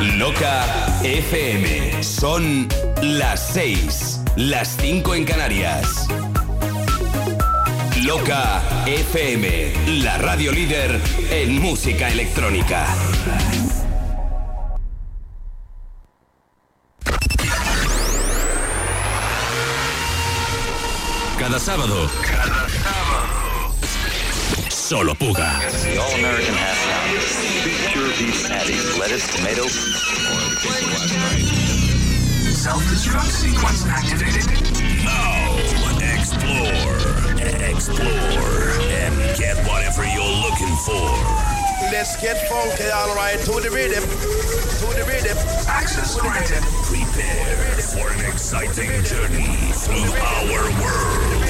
Loca FM. Son las 6, las 5 en Canarias. Loca FM, la radio líder en música electrónica. Cada sábado. Cada lettuce, tomato. Self-destruct sequence activated. Now, explore, explore, and get whatever you're looking for. Let's get funky, alright, to the rhythm, to the rhythm. Access granted. Prepare for an exciting journey through our world.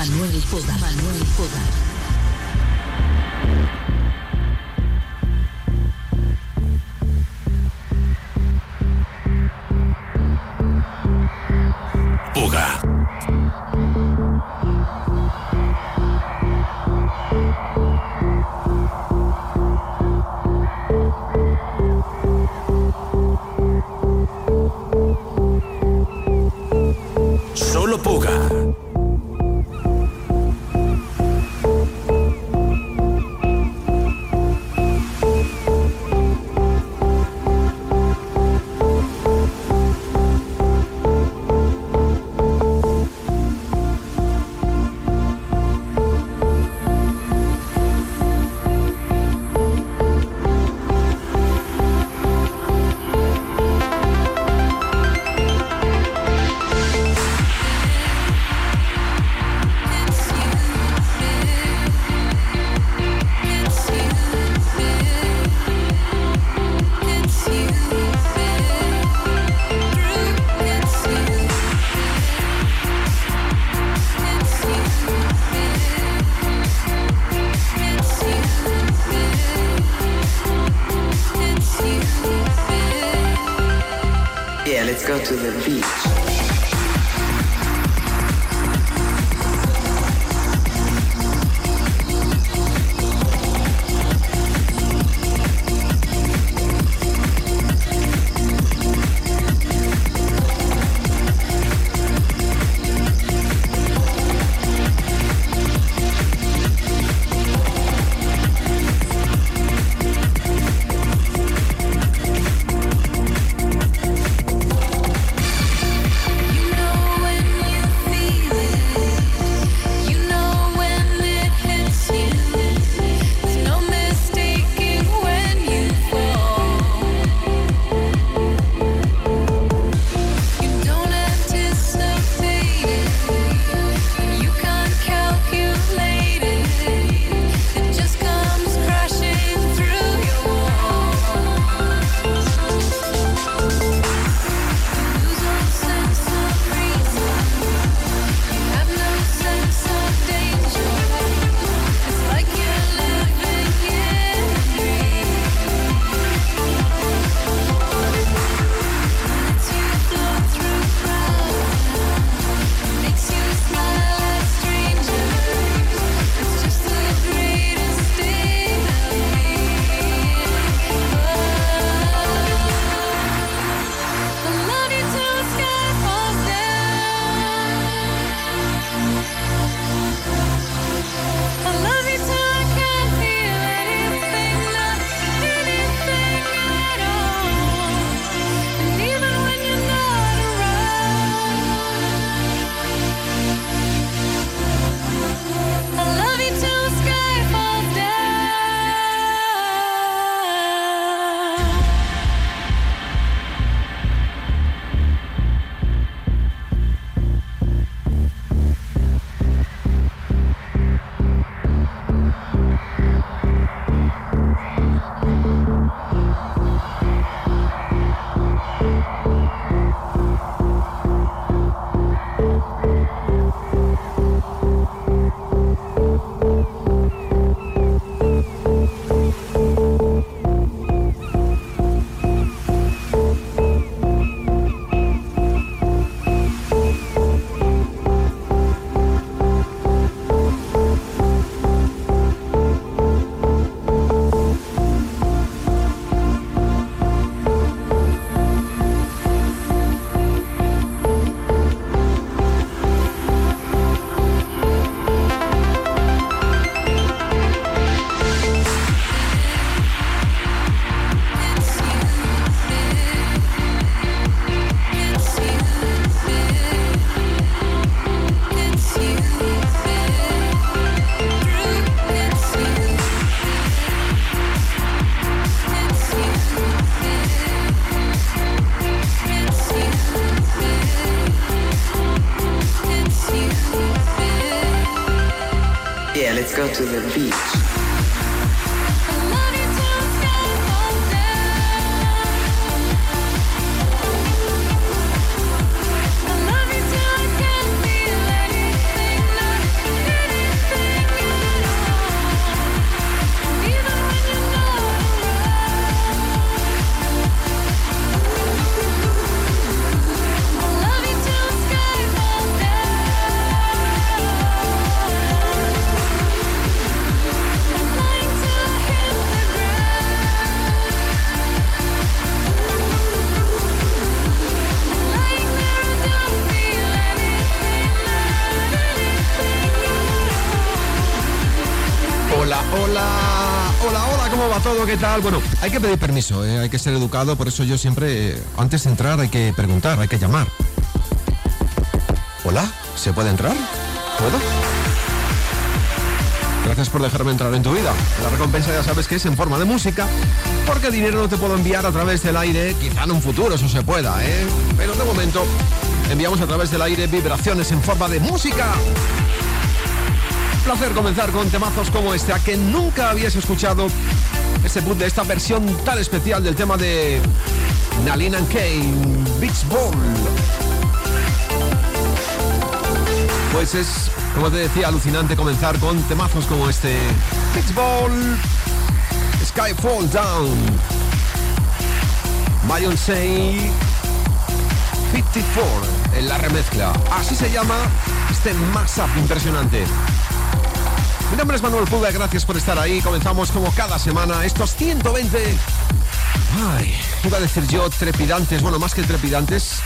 Manuel Poda, Manuel Poda, ¿Qué tal? Bueno, hay que pedir permiso, ¿eh? hay que ser educado, por eso yo siempre, eh, antes de entrar, hay que preguntar, hay que llamar. Hola, ¿se puede entrar? ¿Puedo? Gracias por dejarme entrar en tu vida. La recompensa ya sabes que es en forma de música, porque dinero no te puedo enviar a través del aire, quizá en un futuro eso se pueda, ¿eh? Pero de momento enviamos a través del aire vibraciones en forma de música placer comenzar con temazos como este, a que nunca habías escuchado este boot de esta versión tan especial del tema de Nalina Kane, Beach Ball. Pues es, como te decía, alucinante comenzar con temazos como este Beach Ball, Skyfall Down, Beyoncé 54 en la remezcla. Así se llama este mashup impresionante. Mi nombre es Manuel Puga, gracias por estar ahí. Comenzamos como cada semana estos 120. Ay, iba a decir yo trepidantes, bueno, más que trepidantes,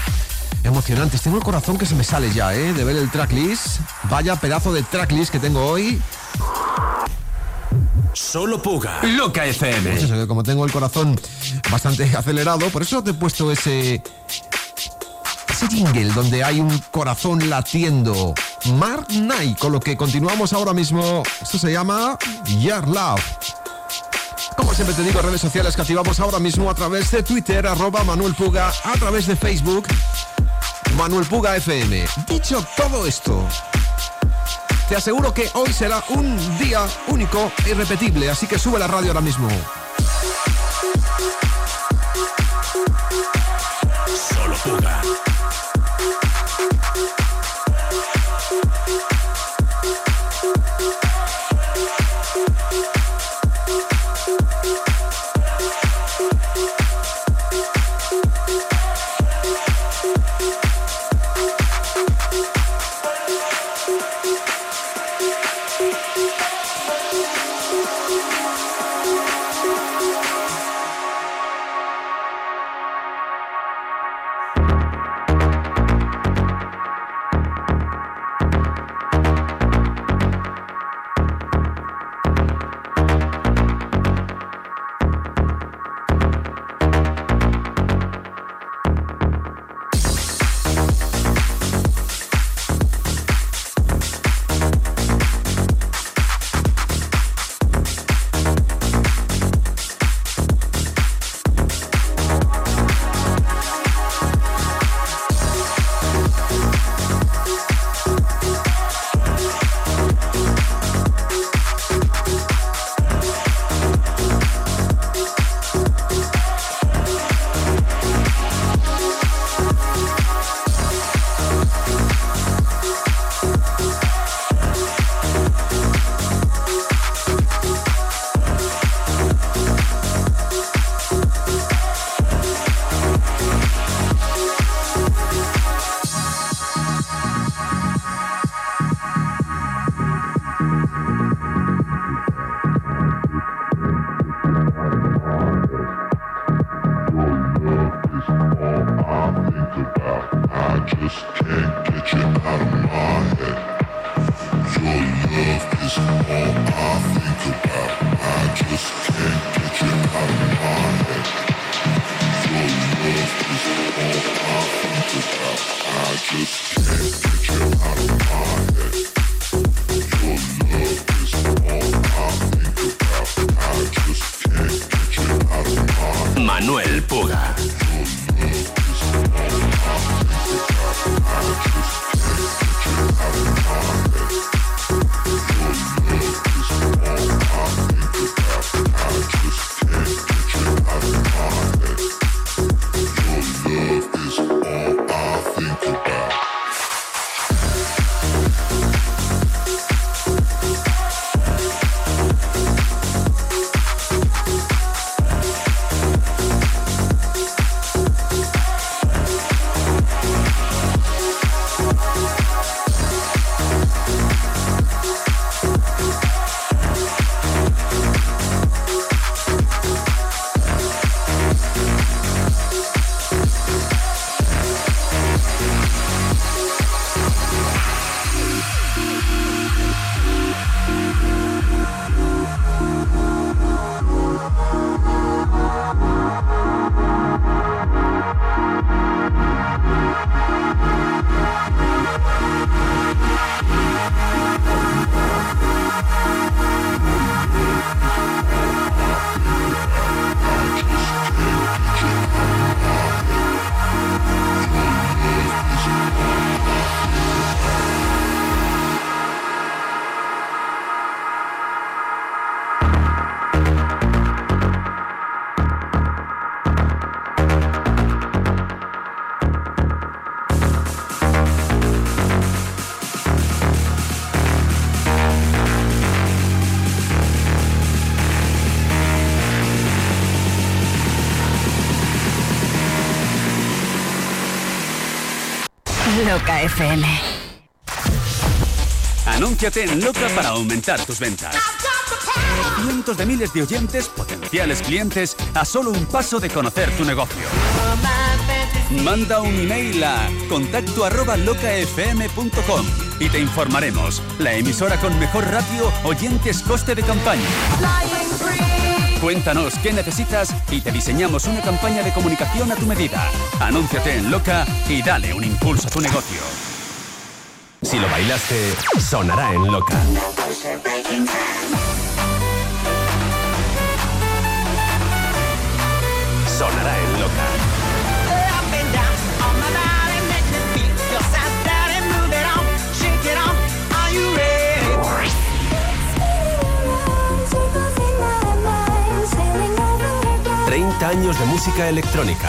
emocionantes. Tengo el corazón que se me sale ya, ¿eh? De ver el tracklist. Vaya pedazo de tracklist que tengo hoy. Solo Puga. Loca FM. Pues eso, como tengo el corazón bastante acelerado, por eso te he puesto ese. Ese jingle donde hay un corazón latiendo. Mark Knight, con lo que continuamos ahora mismo. Esto se llama Your Love. Como siempre te digo, redes sociales que activamos ahora mismo a través de Twitter, arroba Manuel Puga, a través de Facebook, Manuel Puga FM. Dicho todo esto, te aseguro que hoy será un día único e irrepetible, así que sube la radio ahora mismo. Solo Puga. Manuel Puga. FM. Anúnciate en Loca para aumentar tus ventas. Cientos de miles de oyentes, potenciales clientes, a solo un paso de conocer tu negocio. Manda un email a contacto arroba locafm.com y te informaremos. La emisora con mejor ratio, oyentes, coste de campaña. Cuéntanos qué necesitas y te diseñamos una campaña de comunicación a tu medida. Anúnciate en Loca y dale un impulso a tu negocio. Si lo bailaste, sonará en Loca. Sonará en Loca. ...30 años de música electrónica.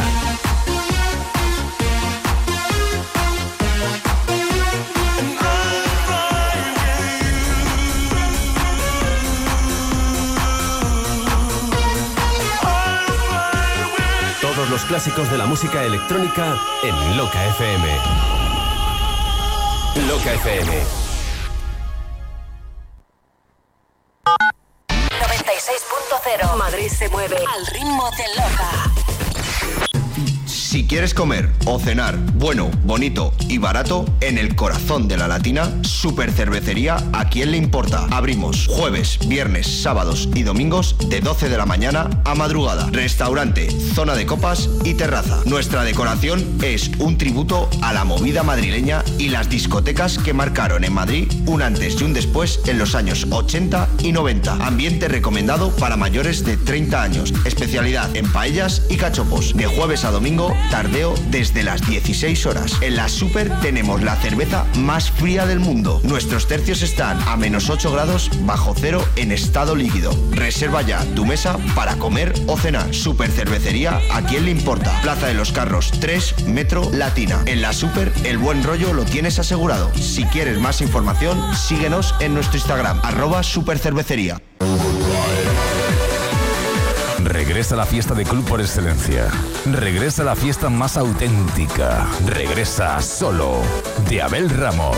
Clásicos de la música electrónica en Loca FM. Loca FM. Quieres comer o cenar bueno, bonito y barato, en el corazón de la latina, Super Cervecería, ¿a quién le importa? Abrimos jueves, viernes, sábados y domingos de 12 de la mañana a madrugada. Restaurante, zona de copas y terraza. Nuestra decoración es un tributo a la movida madrileña y las discotecas que marcaron en Madrid un antes y un después en los años 80 y 90. Ambiente recomendado para mayores de 30 años. Especialidad en paellas y cachopos. De jueves a domingo, tardeo desde las 16 horas. En la Super tenemos la cerveza más fría del mundo. Nuestros tercios están a menos 8 grados bajo cero en estado líquido. Reserva ya tu mesa para comer o cenar. Super Cervecería, ¿a quién le importa? Plaza de los Carros 3, Metro Latina. En la Super, el buen rollo lo tienes asegurado. Si quieres más información, síguenos en nuestro Instagram, arroba supercervecería. Regresa la fiesta de club por excelencia. Regresa la fiesta más auténtica. Regresa solo de Abel Ramos.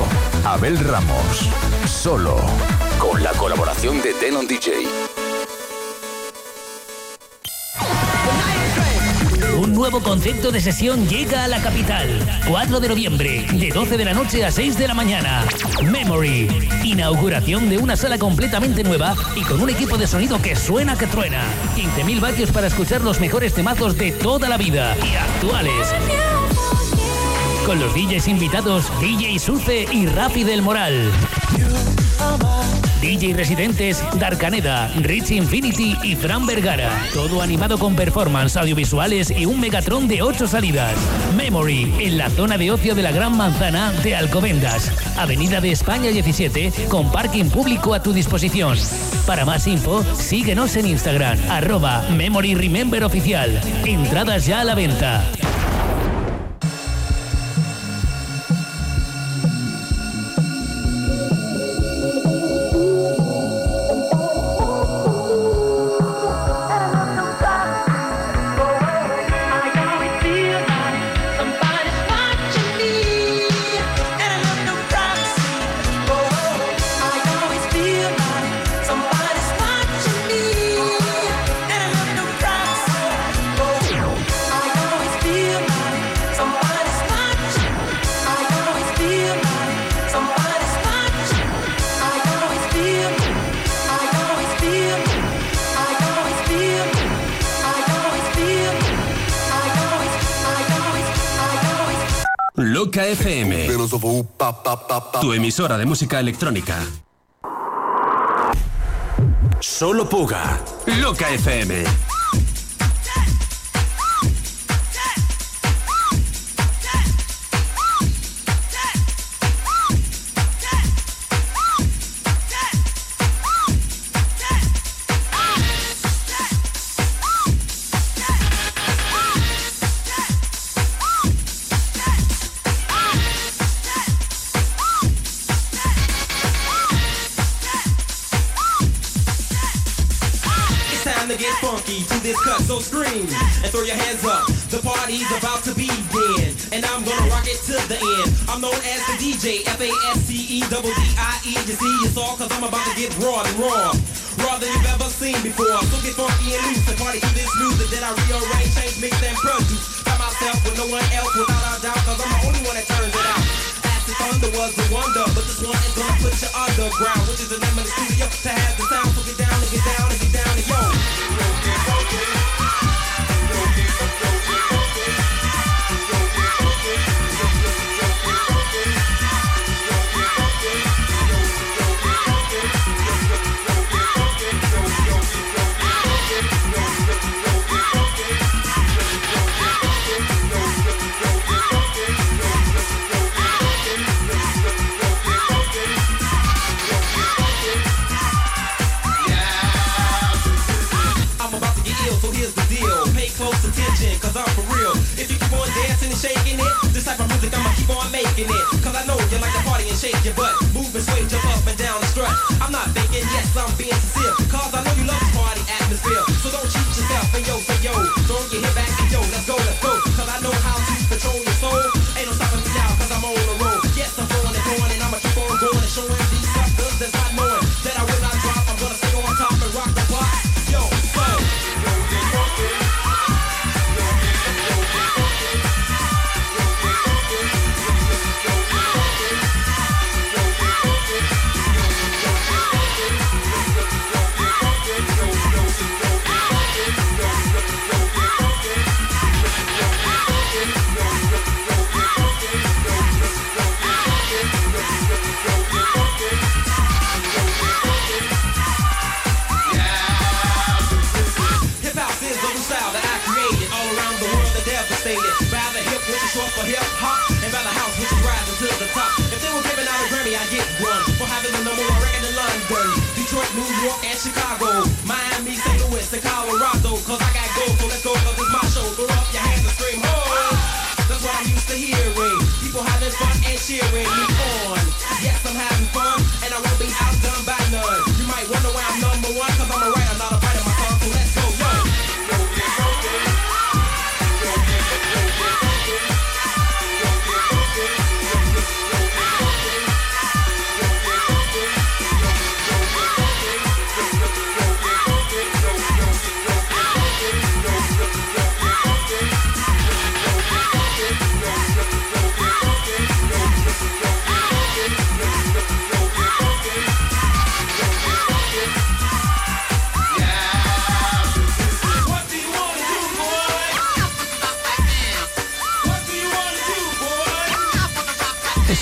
Abel Ramos. Solo Con la colaboración de Denon DJ. Un nuevo concepto de sesión llega a la capital. 4 de noviembre, de 12 de la noche a 6 de la mañana. Memory. Inauguración de una sala completamente nueva y con un equipo de sonido que suena que truena. 15.000 vatios para escuchar los mejores temazos de toda la vida y actuales. Con los DJs invitados DJ Suce y Rafi del Moral. DJ residentes Darkaneda, Rich Infinity y Fran Vergara. Todo animado con performance audiovisuales y un Megatron de 8 salidas. Memory, en la zona de ocio de la Gran Manzana de Alcobendas. Avenida de España 17, con parking público a tu disposición. Para más info, síguenos en Instagram, arroba Memory Remember Oficial. Entradas ya a la venta. FM. Tu emisora de música electrónica. Solo Puga. Loca FM. Throw your hands up. The party's about to begin, and I'm gonna rock it to the end. I'm known as the DJ, F-A-S-T-E-D-D-I-E. You see, it's all cause I'm about to get raw and raw. Raw than you've ever seen before. So get funky and loose and party to this music that I rearrange, change, mix, and produce. By myself with no one else without a doubt, cause I'm the only one that turns it out. Acid Thunder was the wonder, but this one is gonna put you underground, which is the name of the studio to have the sound. So get down and get down and get down and yo. Keep it. Cause I know you like to party and shake your butt. Move and sway, jump up and down and strut. I'm not faking, yes, I'm being sincere. Cause I know you love the party atmosphere. So don't cheat yourself and yo, say yo. Throw your head back and yo, let's go, let's go. And Chicago, Miami, St. Louis, and Colorado. Cause I got gold, so let's go, cause it's my show. Throw up your hands and scream, ho! That's what I'm used to hearing. Eh? People having fun and cheering me on.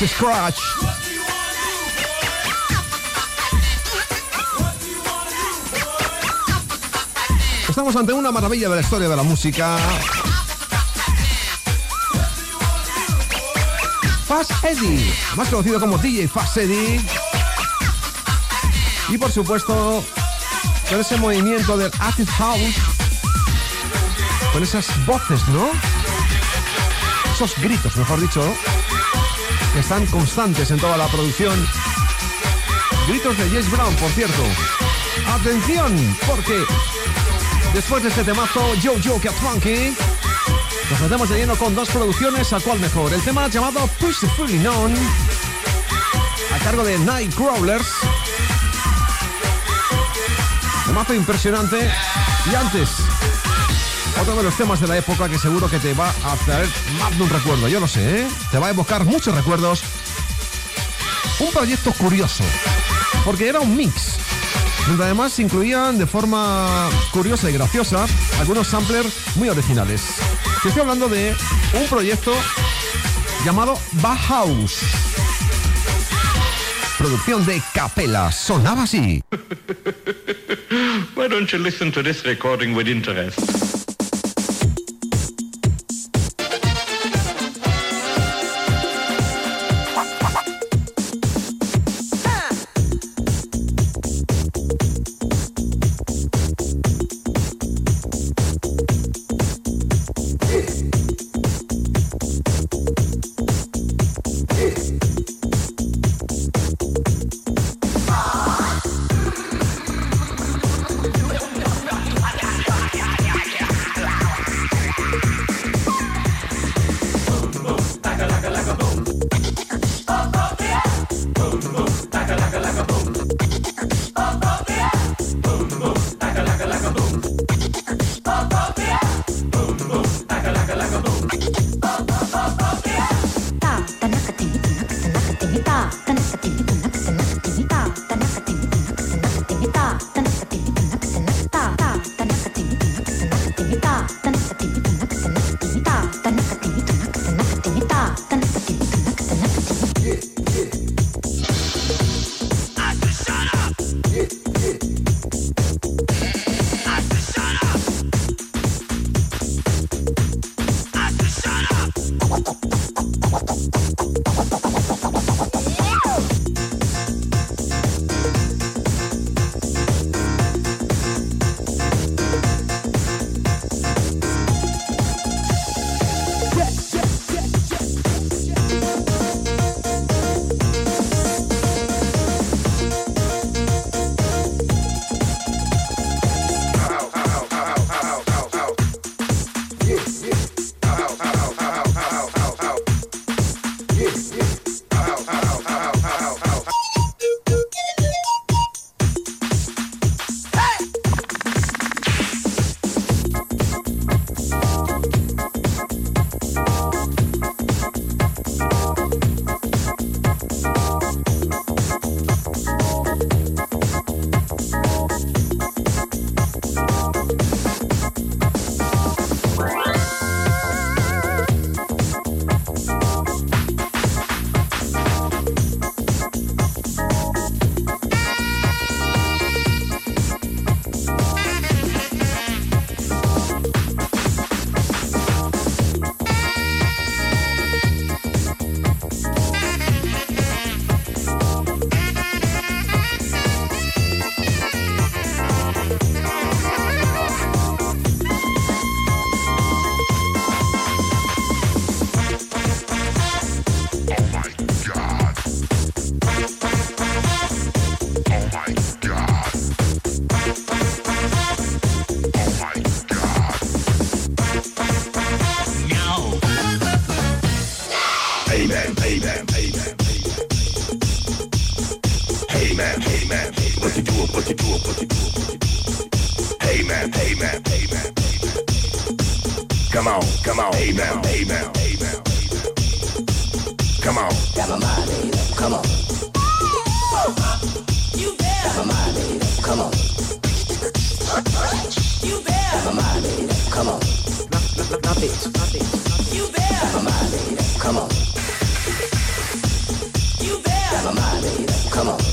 Scratch. Estamos ante una maravilla de la historia de la música. Fast Eddie, más conocido como DJ Fast Eddie. Y por supuesto, con ese movimiento del Acid House, con esas voces, ¿no? Esos gritos, mejor dicho, que están constantes en toda la producción. Gritos de James Brown, por cierto. Atención, porque después de este temazo, Yo Yo Get Funky, nos metemos de lleno con dos producciones, ¿a cuál mejor? El tema llamado Push the Fully Known, a cargo de Nightcrawlers. Temazo impresionante. Y antes, otro de los temas de la época que seguro que te va a traer más de un recuerdo, yo lo sé, ¿eh? Te va a evocar muchos recuerdos. Un proyecto curioso, porque era un mix, donde además incluían de forma curiosa y graciosa algunos samplers muy originales. Te estoy hablando de un proyecto llamado Bauhaus. Producción de Capela, sonaba así. Why don't you listen to this recording with interest? Hey man, hey man, hey man. Hey man, hey man, what you doing, what you doing, what you doing? Hey man, hey man, hey man. Come on, come on, hey man, hey man, hey man. Come on, have a mind, hey come on. You there? Come on. You there? Come on. You there? Come on. Come on.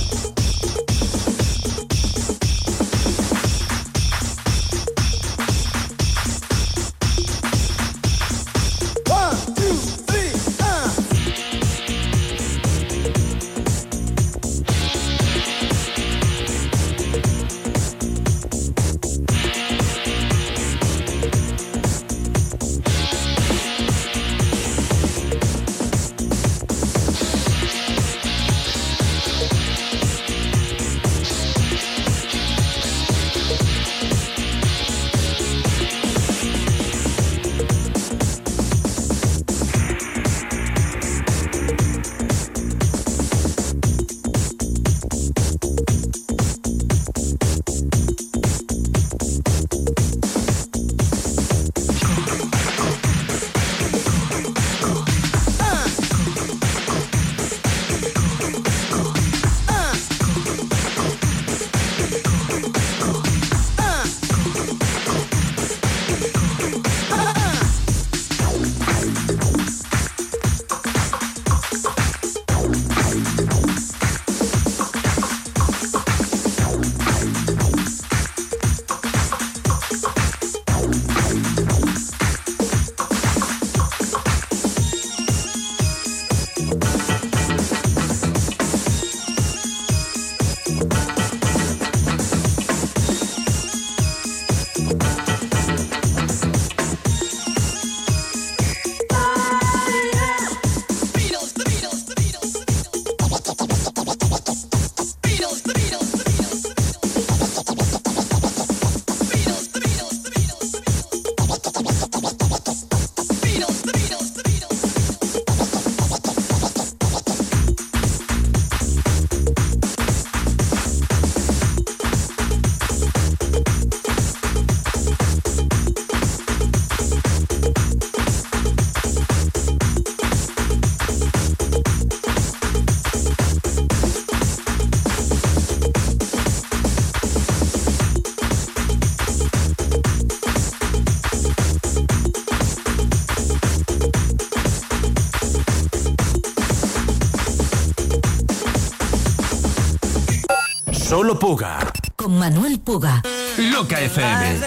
Solo Puga. Con Manuel Puga. Loca FM.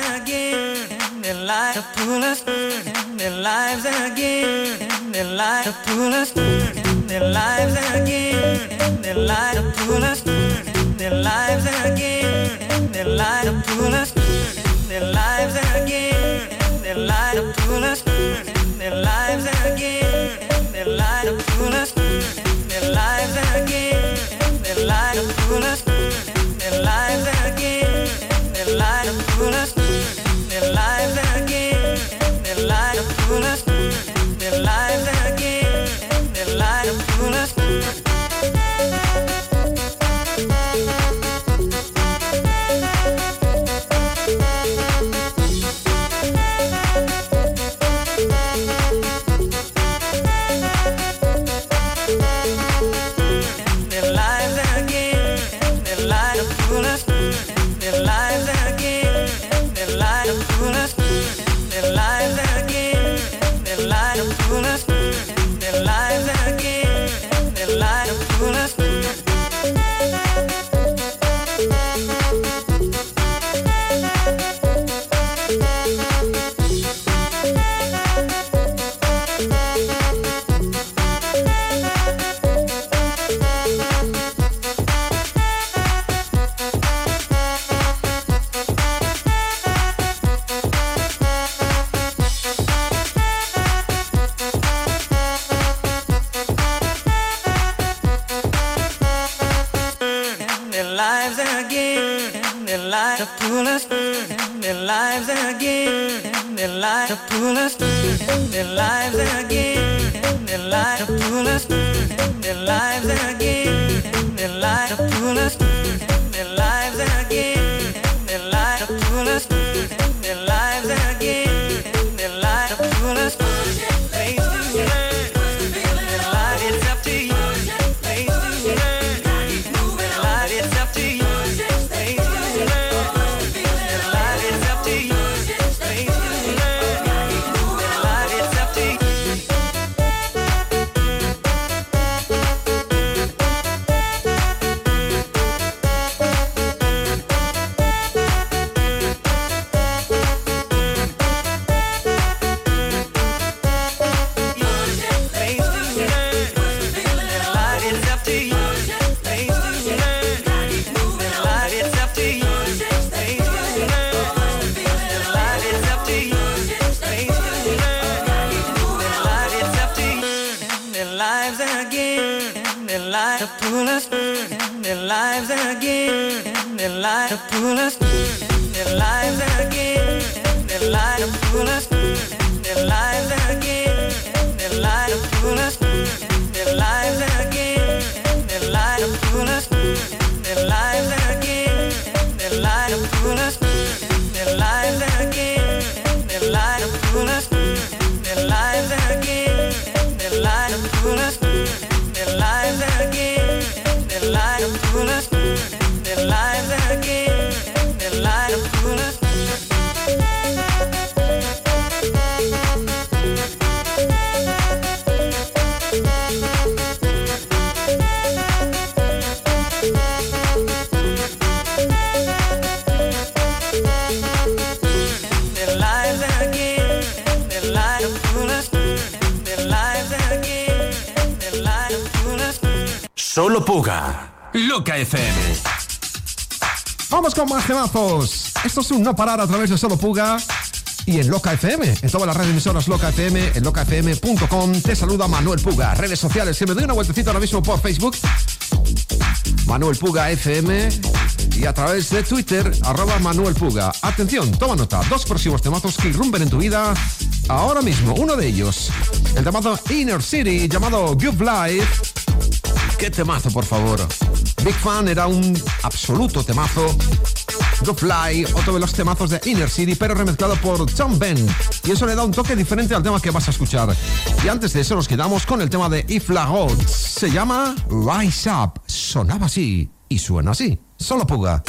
Their lives again, their lives again, their lives again, temazos. Esto es un no parar a través de Solo Puga y en Loca FM. En todas las redes emisoras Loca FM, en locafm.com. Te saluda Manuel Puga. Redes sociales, que me doy una vueltecita ahora mismo por Facebook. Manuel Puga FM y a través de Twitter, arroba Manuel Puga. Atención, toma nota. Dos próximos temazos que irrumpen en tu vida ahora mismo. Uno de ellos, el temazo Inner City, llamado Good Life. Qué temazo, por favor. Big Fan era un absoluto temazo. Go Fly, otro de los temazos de Inner City, pero remezclado por Tom Ben. Y eso le da un toque diferente al tema que vas a escuchar. Y antes de eso nos quedamos con el tema de If La. Se llama Rise Up. Sonaba así y suena así. Solo puga.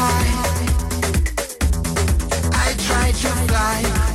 Direction sky. I try to fly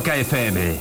Loca FM.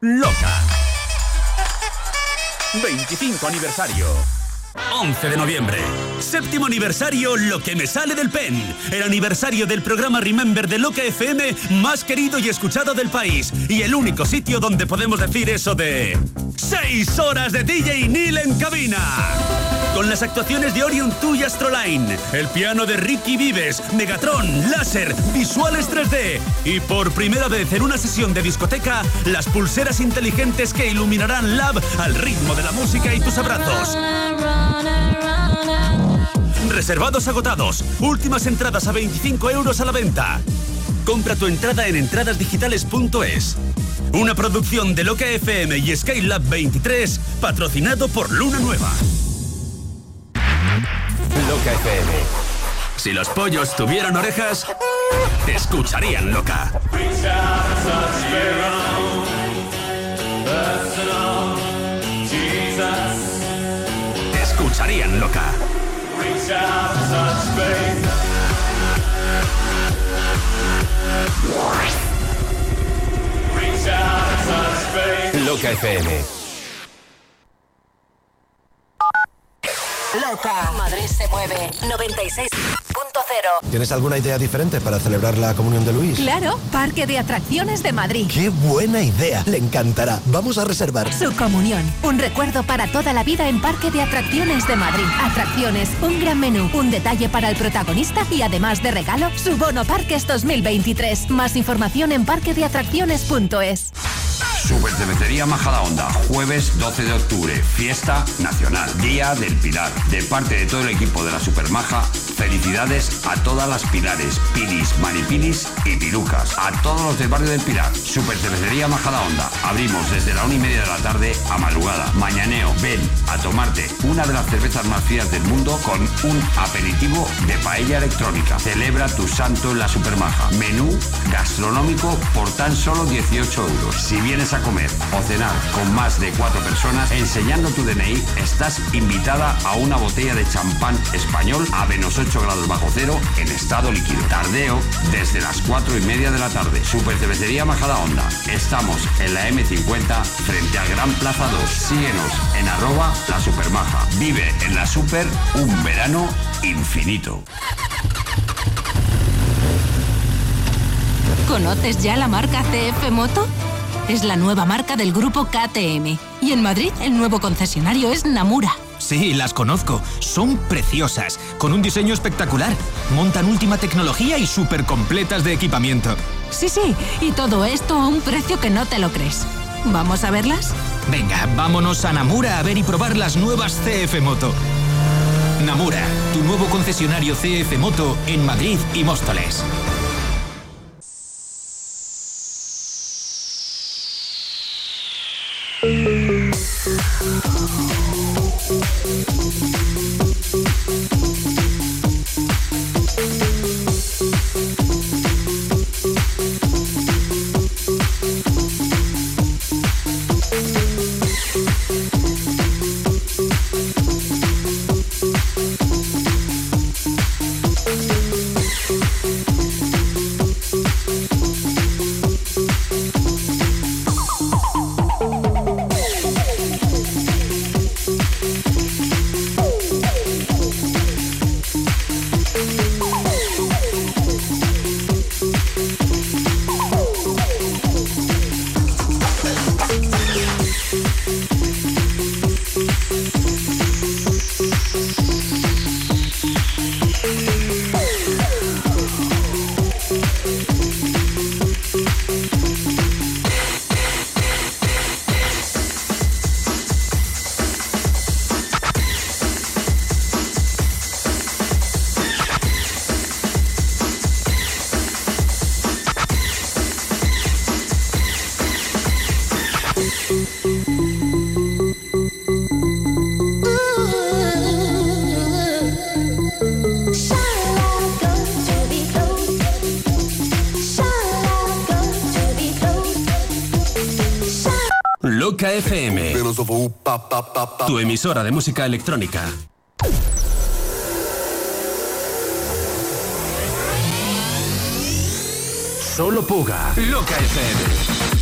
Loca. 25 aniversario. 11 de noviembre. Séptimo aniversario Lo que me sale del pen. El aniversario del programa Remember de Loca FM más querido y escuchado del país. Y el único sitio donde podemos decir eso de... 6 horas de DJ Neil en cabina. Con las actuaciones de Orion 2 y Astroline, el piano de Ricky Vives, Megatron, láser, visuales 3D y por primera vez en una sesión de discoteca, las pulseras inteligentes que iluminarán Lab al ritmo de la música y tus abrazos. Reservados agotados. Últimas entradas a 25 euros a la venta. Compra tu entrada en entradasdigitales.es. Una producción de Loca FM y Skylab 23, patrocinado por Luna Nueva. Loca FM. Si los pollos tuvieran orejas, te escucharían loca. Te escucharían loca. Loca FM. Loca. Madrid se mueve. 96.0. ¿Tienes alguna idea diferente para celebrar la comunión de Luis? Claro, Parque de Atracciones de Madrid. ¡Qué buena idea! Le encantará. Vamos a reservar. Su comunión. Un recuerdo para toda la vida en Parque de Atracciones de Madrid. Atracciones, un gran menú, un detalle para el protagonista y además de regalo, su bono Parques 2023. Más información en parquedeatracciones.es. Super Cervecería Majadahonda, jueves 12 de octubre, fiesta nacional, Día del Pilar. De parte de todo el equipo de la Supermaja, felicidades a todas las pilares, pilis, manipilis y pirucas. A todos los del barrio del Pilar. Super Cervecería Majadahonda, abrimos desde la una y media de la tarde a madrugada. Mañaneo, ven a tomarte una de las cervezas más frías del mundo con un aperitivo de paella electrónica. Celebra tu santo en la Supermaja. Menú gastronómico por tan solo 18 euros. Si vienes a comer o cenar con más de cuatro personas, enseñando tu DNI, estás invitada a una botella de champán español a menos 8 grados bajo cero en estado líquido. Tardeo desde las 4 y media de la tarde. Super Cervecería Majadahonda. Estamos en la M50 frente al Gran Plaza 2. Síguenos en arroba la Supermaja. Vive en la Super un verano infinito. ¿Conoces ya la marca CF Moto? Es la nueva marca del grupo KTM. Y en Madrid el nuevo concesionario es Namura. Sí, las conozco. Son preciosas, con un diseño espectacular. Montan última tecnología y súper completas de equipamiento. Sí, sí, y todo esto a un precio que no te lo crees. ¿Vamos a verlas? Venga, vámonos a Namura a ver y probar las nuevas CF Moto. Namura, tu nuevo concesionario CF Moto en Madrid y Móstoles. Tu emisora de música electrónica. Solo Puga. Loca FM.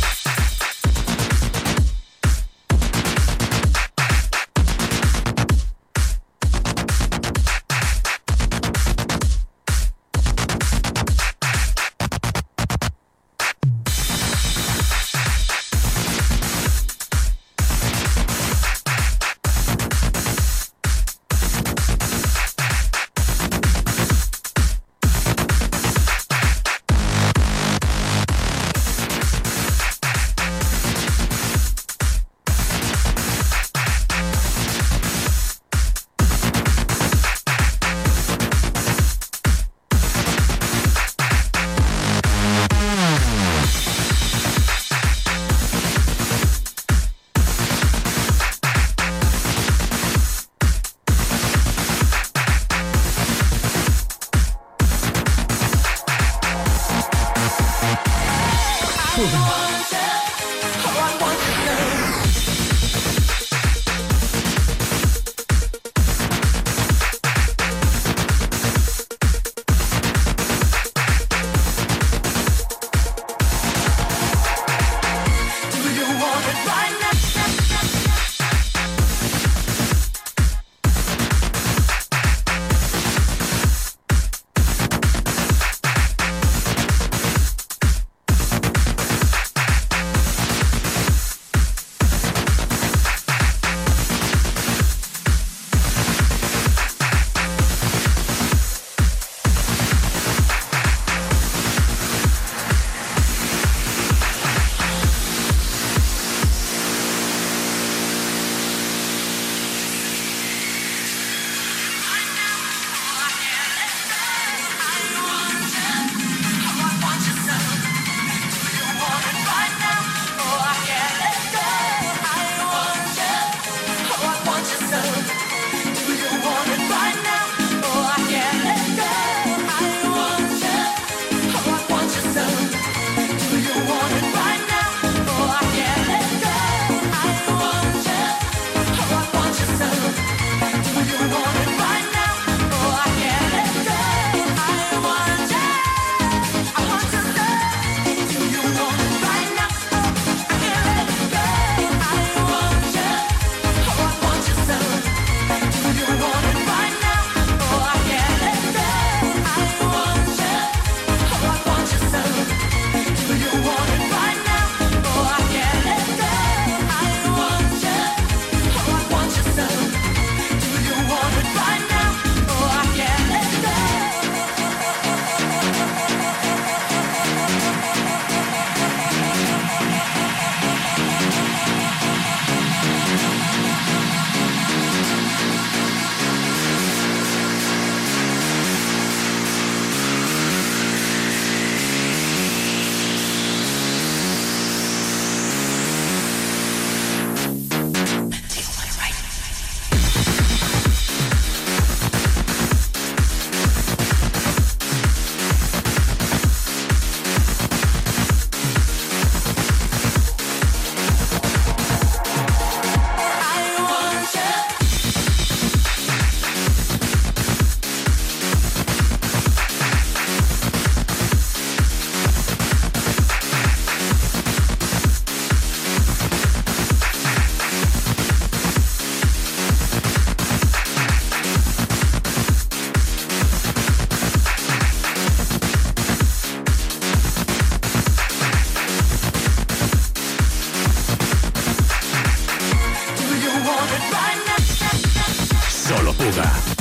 Solo Puga.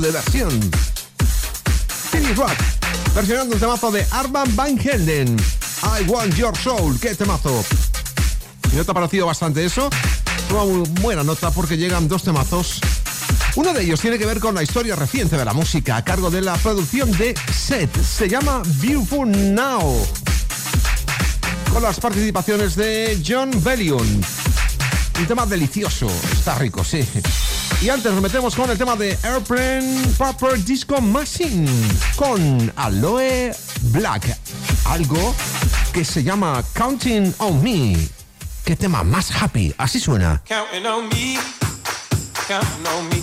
de versión. Kenny Rock, versionando un temazo de Arman Van Helden. I Want Your Soul, qué temazo. ¿Y no te ha parecido bastante eso? Toma muy buena nota porque llegan dos temazos. Uno de ellos tiene que ver con la historia reciente de la música a cargo de la producción de Set. Se llama Beautiful Now. Con las participaciones de John Bellion. Un tema delicioso. Está rico, sí. Y antes nos metemos con el tema de Airplane Paper Disco Machine con Aloe Black. Algo que se llama Counting on Me. Qué tema más happy, así suena. Counting on me, counting on me,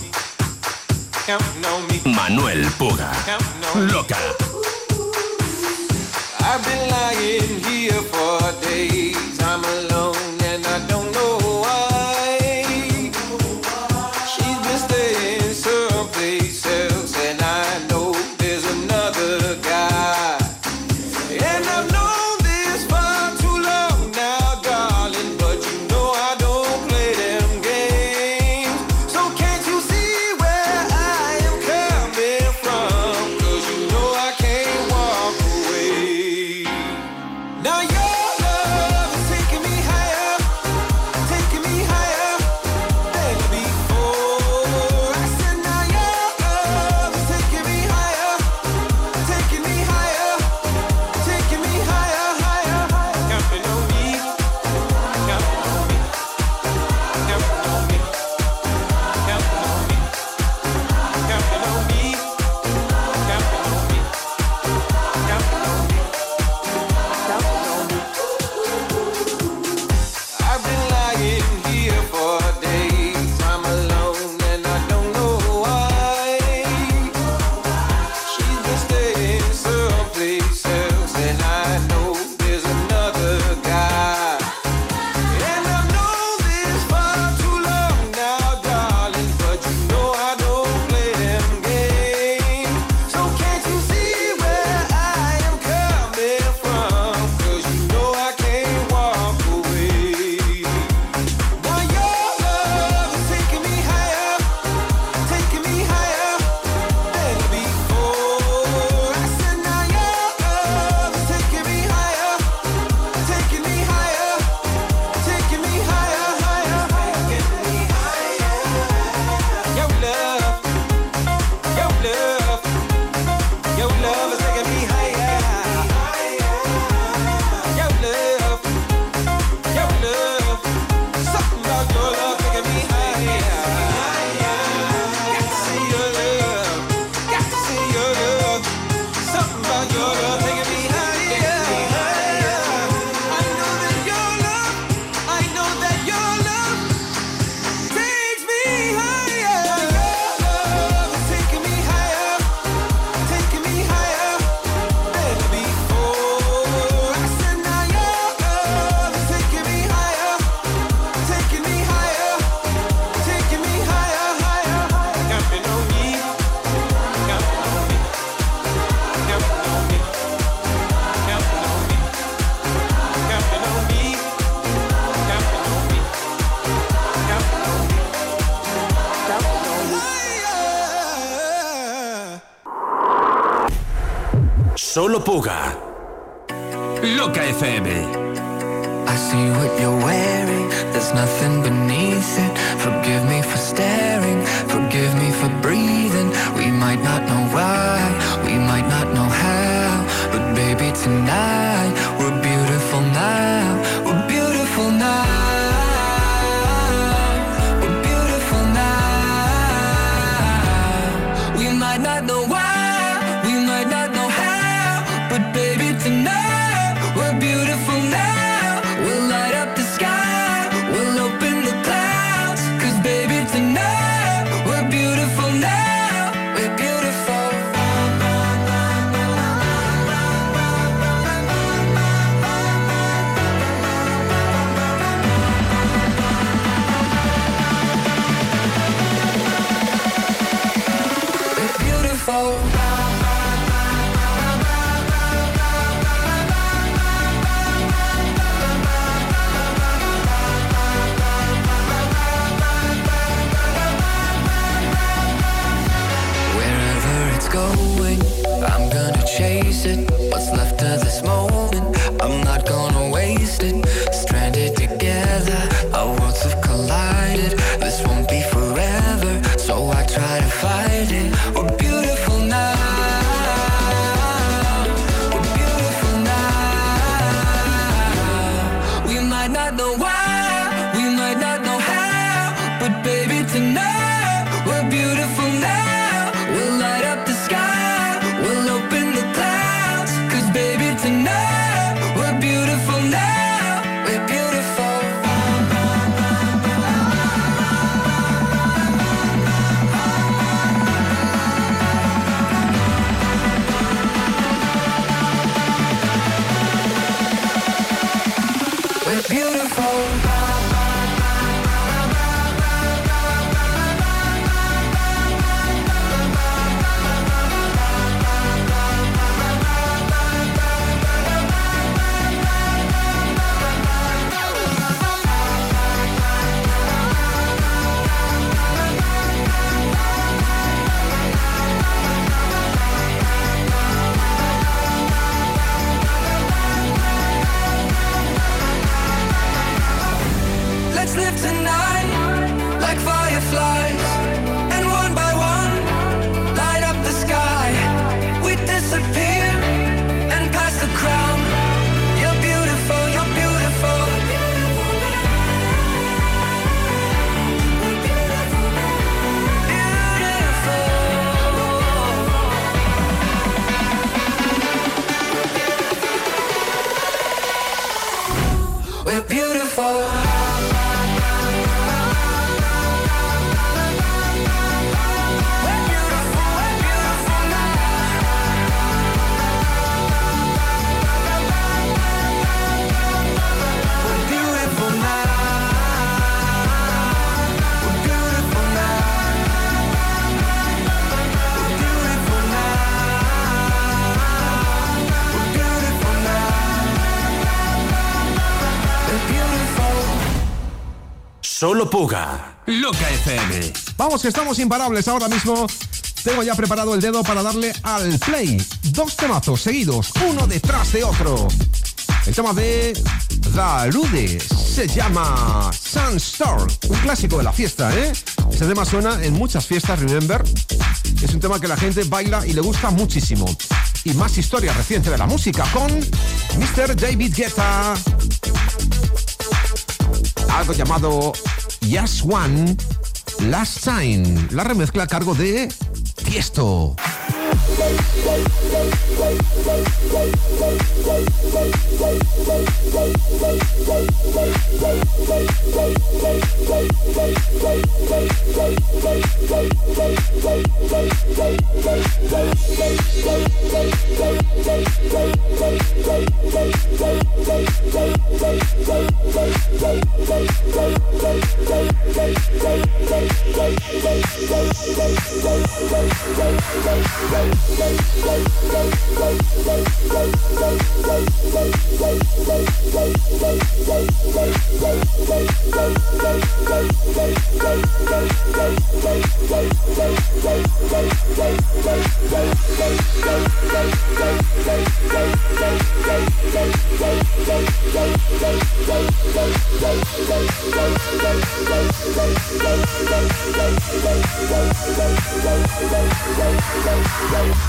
counting on me. Manuel Puga, loca. I've been lying here for days. fuga. Beautiful. Solo Puga. Loca FM. Vamos que estamos imparables ahora mismo. Tengo ya preparado el dedo para darle al play. Dos temazos seguidos, uno detrás de otro. El tema de Darude se llama Sunstorm, un clásico de la fiesta, ¿eh? Ese tema suena en muchas fiestas, remember. Es un tema que la gente baila y le gusta muchísimo. Y más historia reciente de la música con Mr. David Guetta. Algo llamado Just One Last Time. La remezcla a cargo de Tiesto. Bye. This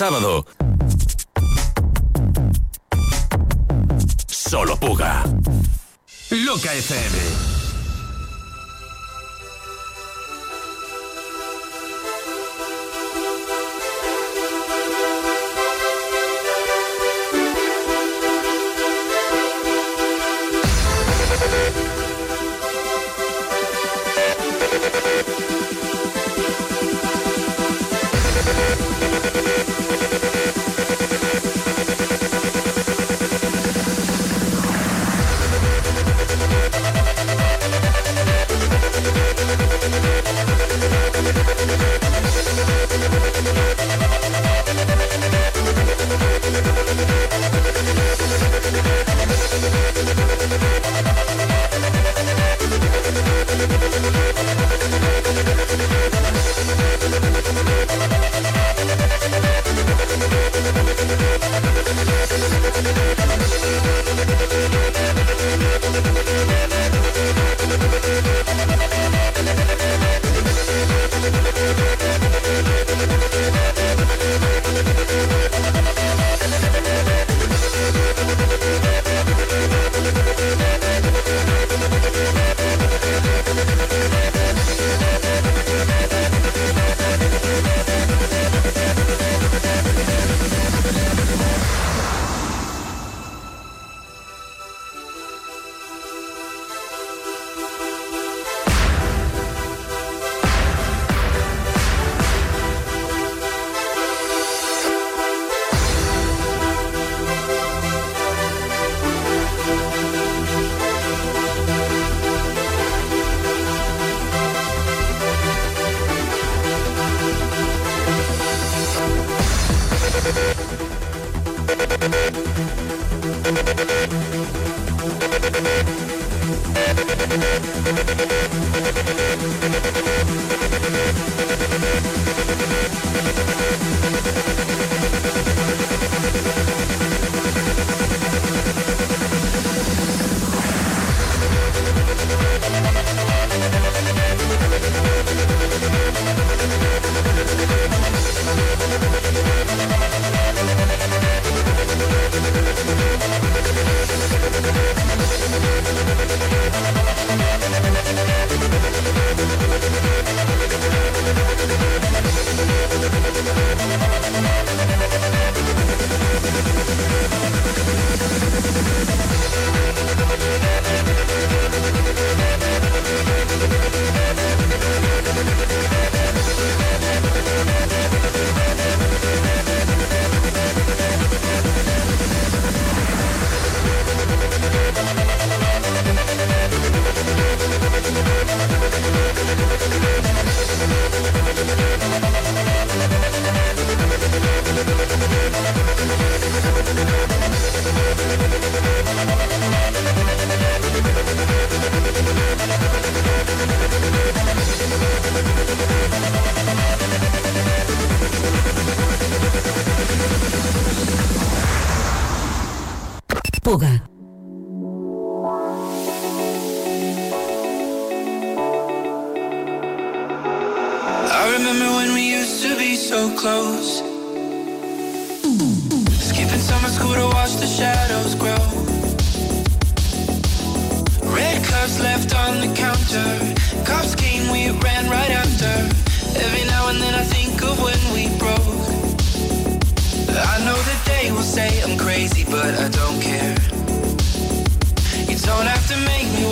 sábado. Solo Puga. Loca FM.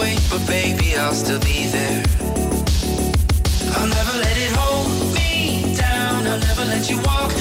Wait, but baby, I'll still be there. I'll never let it hold me down. I'll never let you walk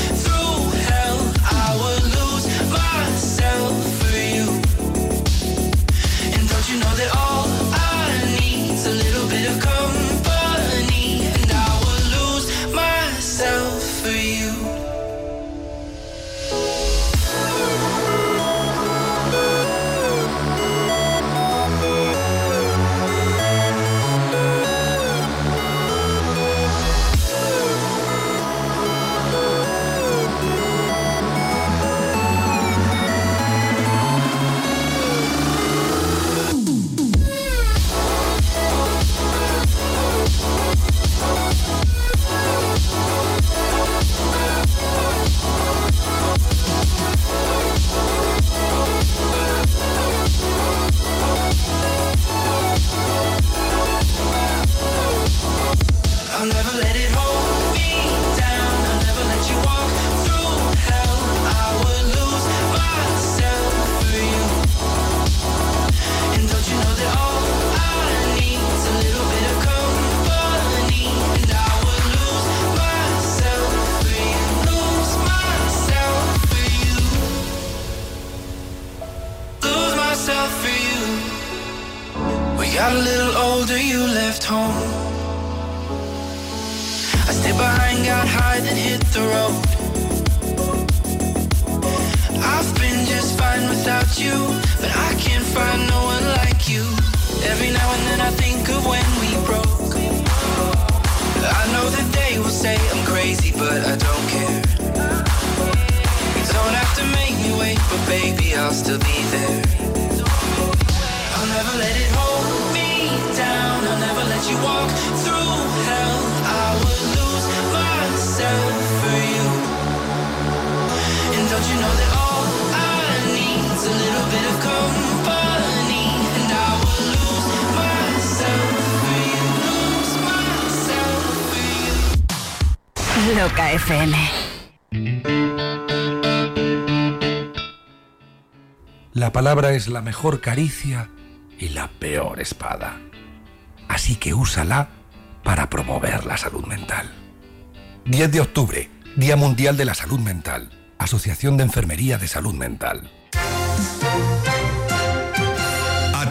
I'll still be there. I'll never let it hold me down. I'll never let you walk through hell. I would lose myself for you. And don't you know that all I a little bit of company, and I would lose myself for you. Lose myself for you. Loca FM. La palabra es la mejor caricia y la peor espada. Así que úsala para promover la salud mental. 10 de octubre, Día Mundial de la Salud Mental. Asociación de Enfermería de Salud Mental.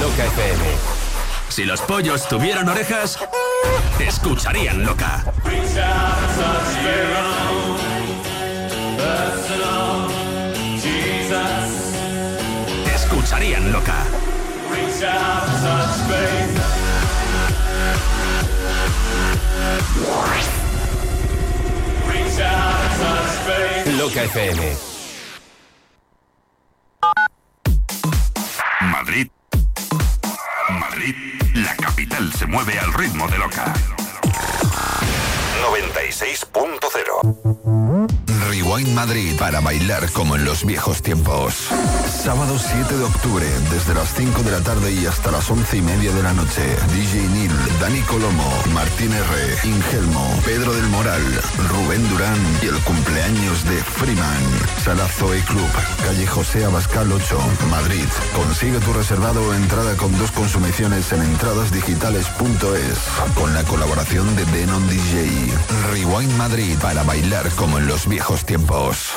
Loca FM. Si los pollos tuvieran orejas, escucharían Loca. Escucharían Loca. Loca FM. La capital se mueve al ritmo de Loca. 96.0 Rewind Madrid para bailar como en los viejos tiempos. Sábado 7 de octubre, desde las 5 de la tarde y hasta las 11 y media de la noche. DJ Neil, Dani Colomo, Martín R., Ingelmo, Pedro del Moral, Rubén Durán y el cumpleaños de Freeman. Sala Zoe Club, calle José Abascal 8, Madrid. Consigue tu reservado o entrada con dos consumiciones en entradasdigitales.es. Con la colaboración de Denon DJ. Rewind Madrid para bailar como en los viejos tiempos.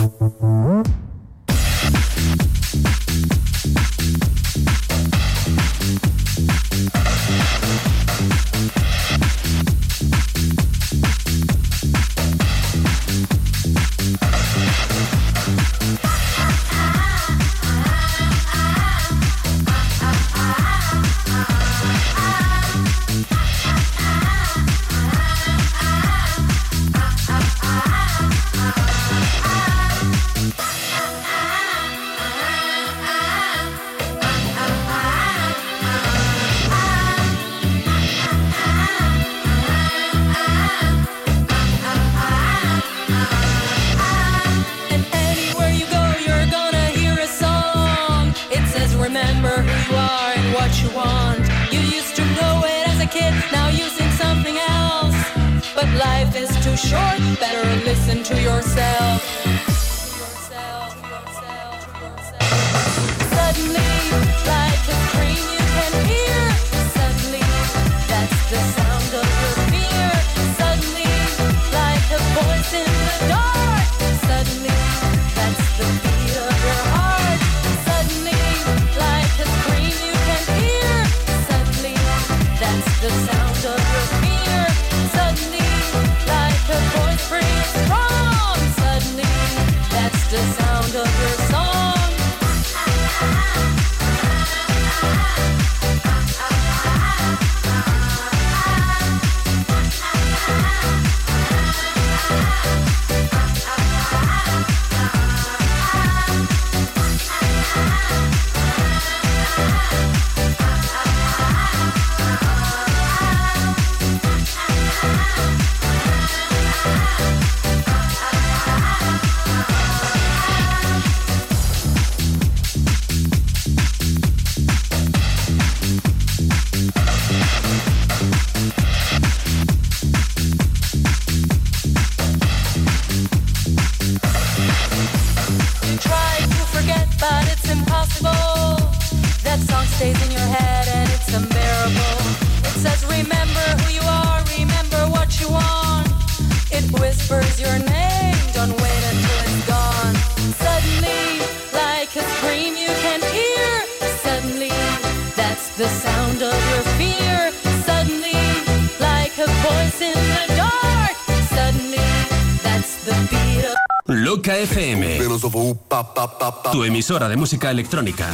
emisora de música electrónica.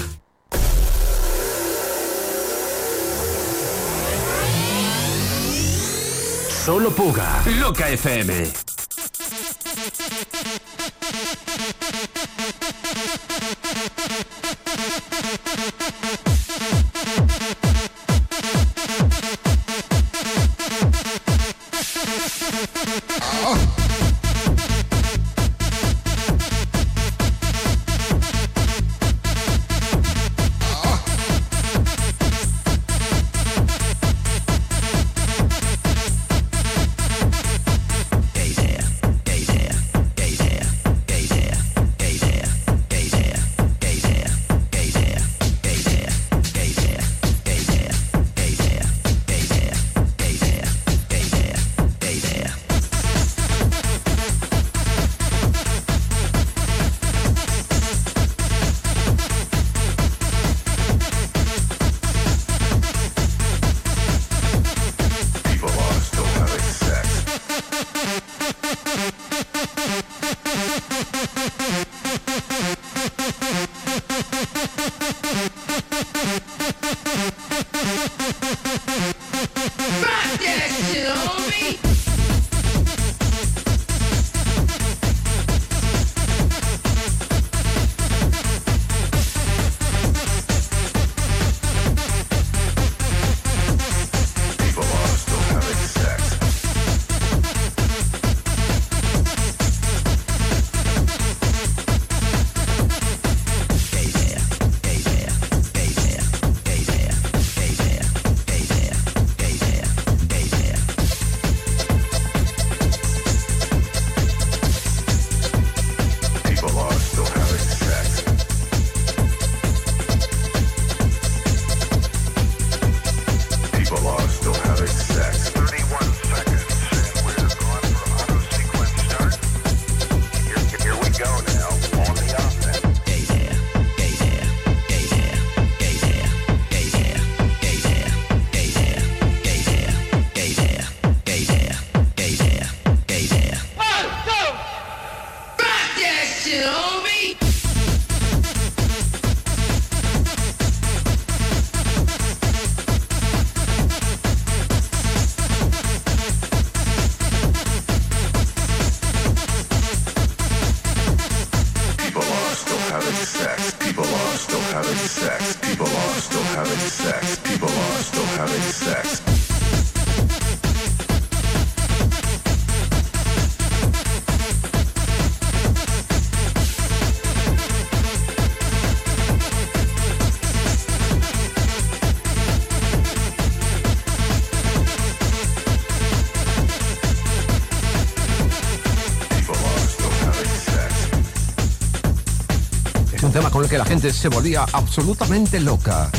Solo Puga, Loca FM. Que la gente se volvía absolutamente loca.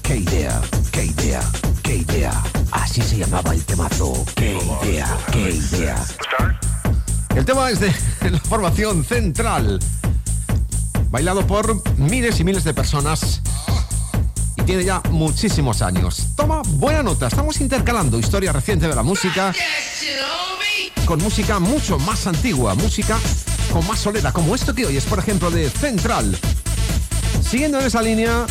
¡Qué idea! ¡Qué idea! ¡Qué idea! Así se llamaba el temazo. ¡Qué idea! ¡Qué idea! El tema es de la formación central, bailado por miles y miles de personas y tiene ya muchísimos años. Toma buena nota, estamos intercalando historia reciente de la música con música mucho más antigua, música con más solera, como esto que hoy es, por ejemplo, de Central. Siguiendo en esa línea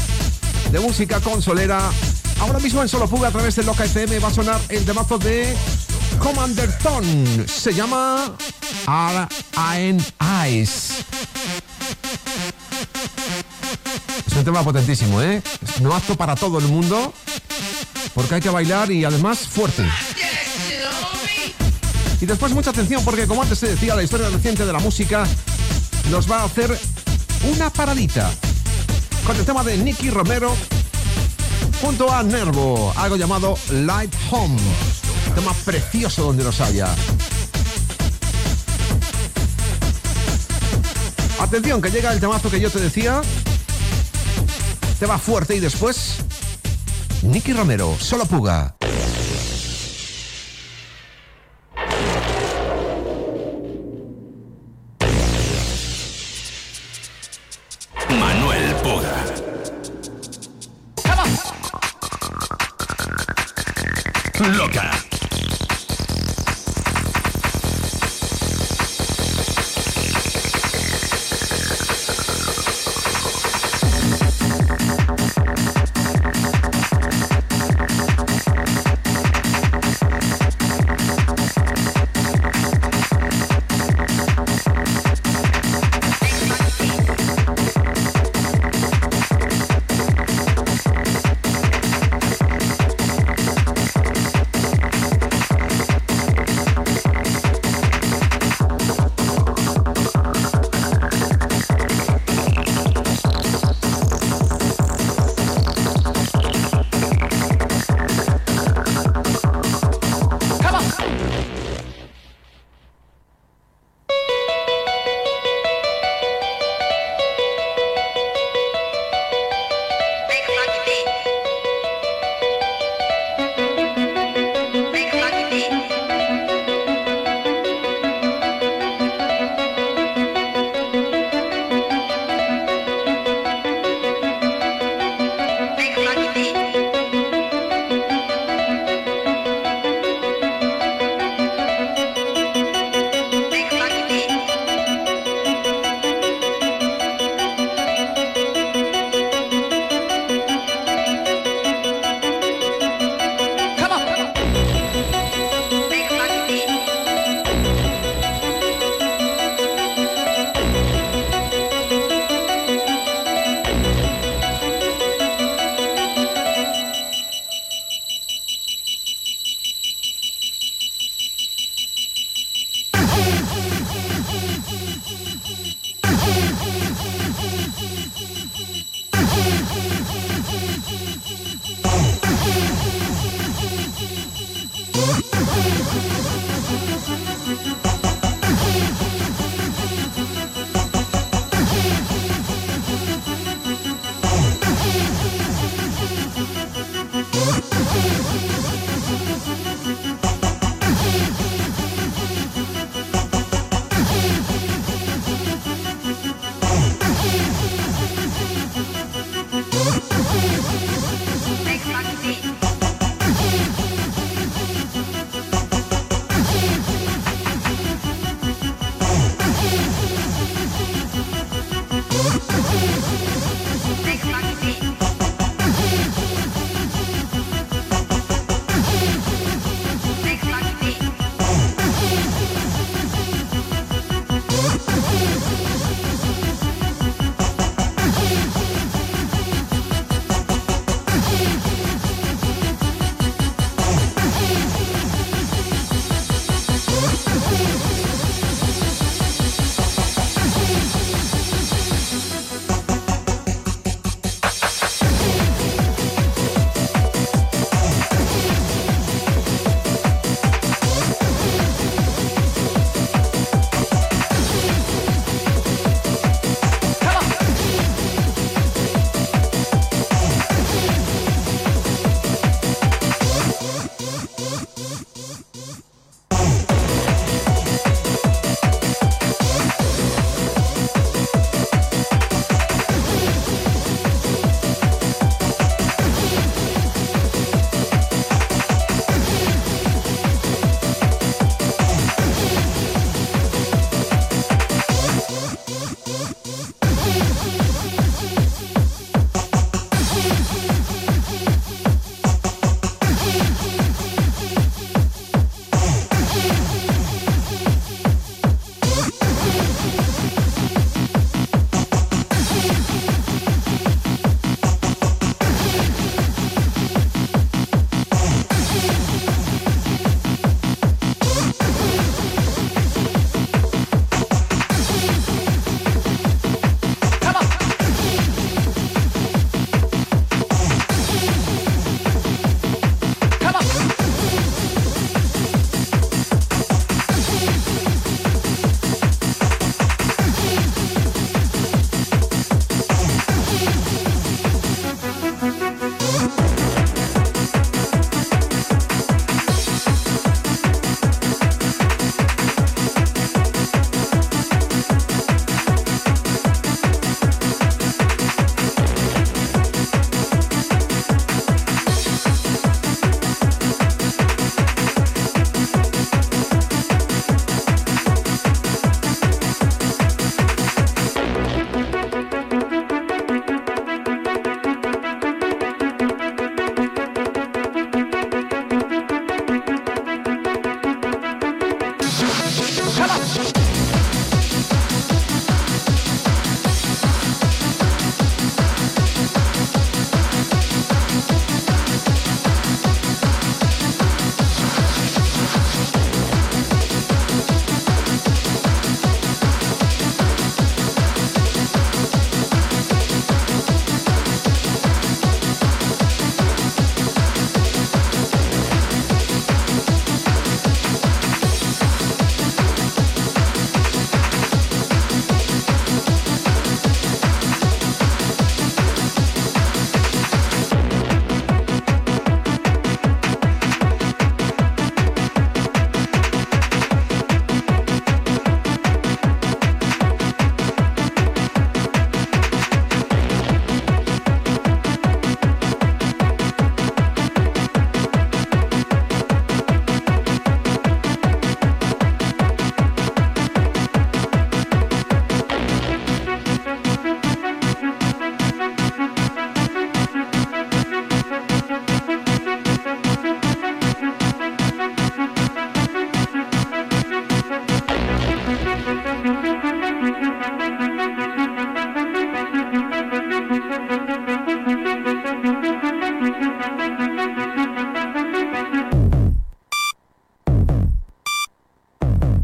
de música con solera, ahora mismo en Solo Puga a través de Loca FM va a sonar el temazo de Commander Ton. Se llama R and Eyes. Es un tema potentísimo, ¿eh? No apto para todo el mundo, porque hay que bailar y además fuerte. Y después mucha atención porque como antes se decía, la historia reciente de la música nos va a hacer una paradita con el tema de Nicky Romero junto a Nervo, algo llamado Light Home. Tema precioso donde los haya. Atención, que llega el temazo que yo te decía. Te va fuerte y después. Nicky Romero, solo puga.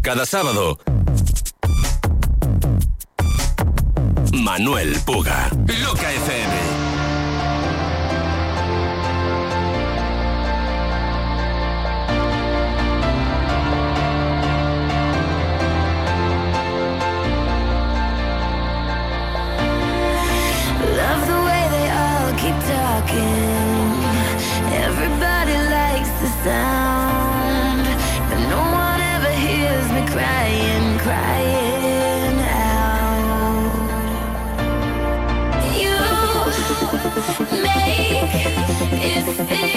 Cada sábado. Manuel Puga. Loca FM. If it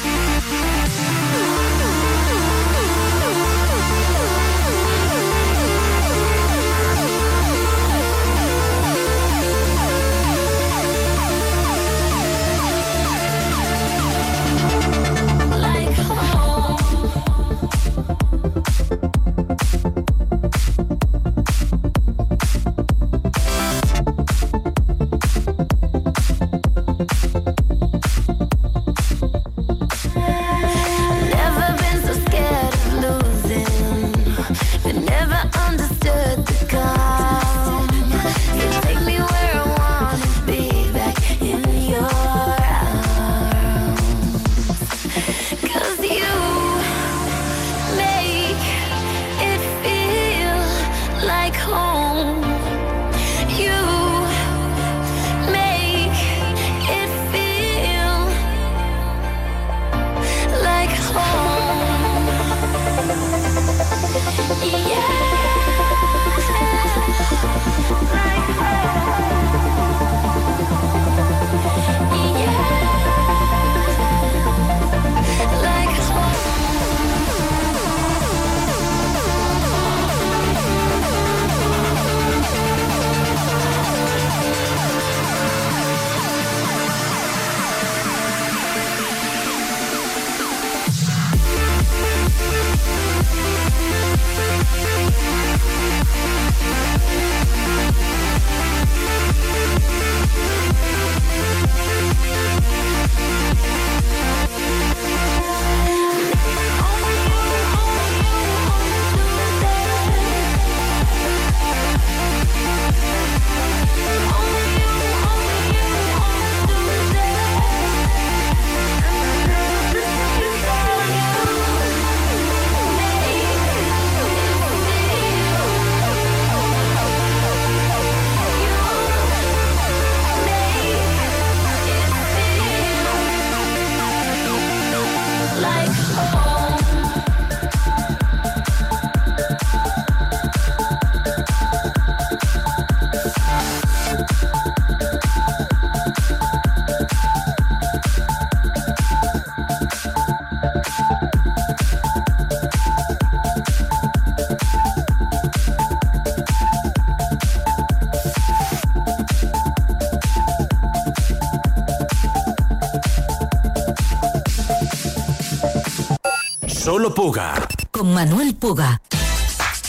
Puga. Con Manuel Puga.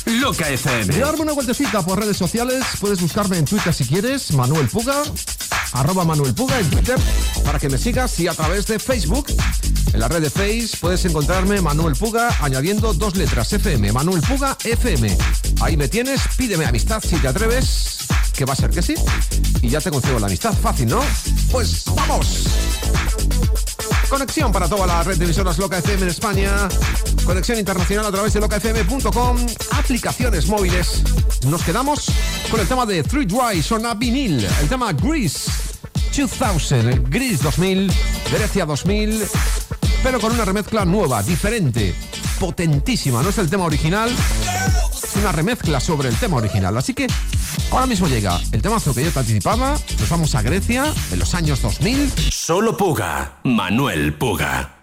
Loca FM. Darme una vueltecita por redes sociales. Puedes buscarme en Twitter si quieres, Manuel Puga, arroba Manuel Puga en Twitter, para que me sigas y a través de Facebook. En la red de Face puedes encontrarme Manuel Puga añadiendo dos letras FM, Manuel Puga FM. Ahí me tienes, pídeme amistad si te atreves, que va a ser que sí. Y ya te concedo la amistad, fácil, ¿no? Pues vamos. Conexión para toda la red de emisoras Loca FM en España. Conexión internacional a través de locafm.com. Aplicaciones móviles. Nos quedamos con el tema de Three Dry, Sona Vinil. El tema Grease 2000, Grease 2000, Grecia 2000. Pero con una remezcla nueva, diferente, potentísima. No es el tema original, es una remezcla sobre el tema original. Así que ahora mismo llega el temazo que yo te anticipaba. Nos vamos a Grecia en los años 2000. Solo Puga. Manuel Puga.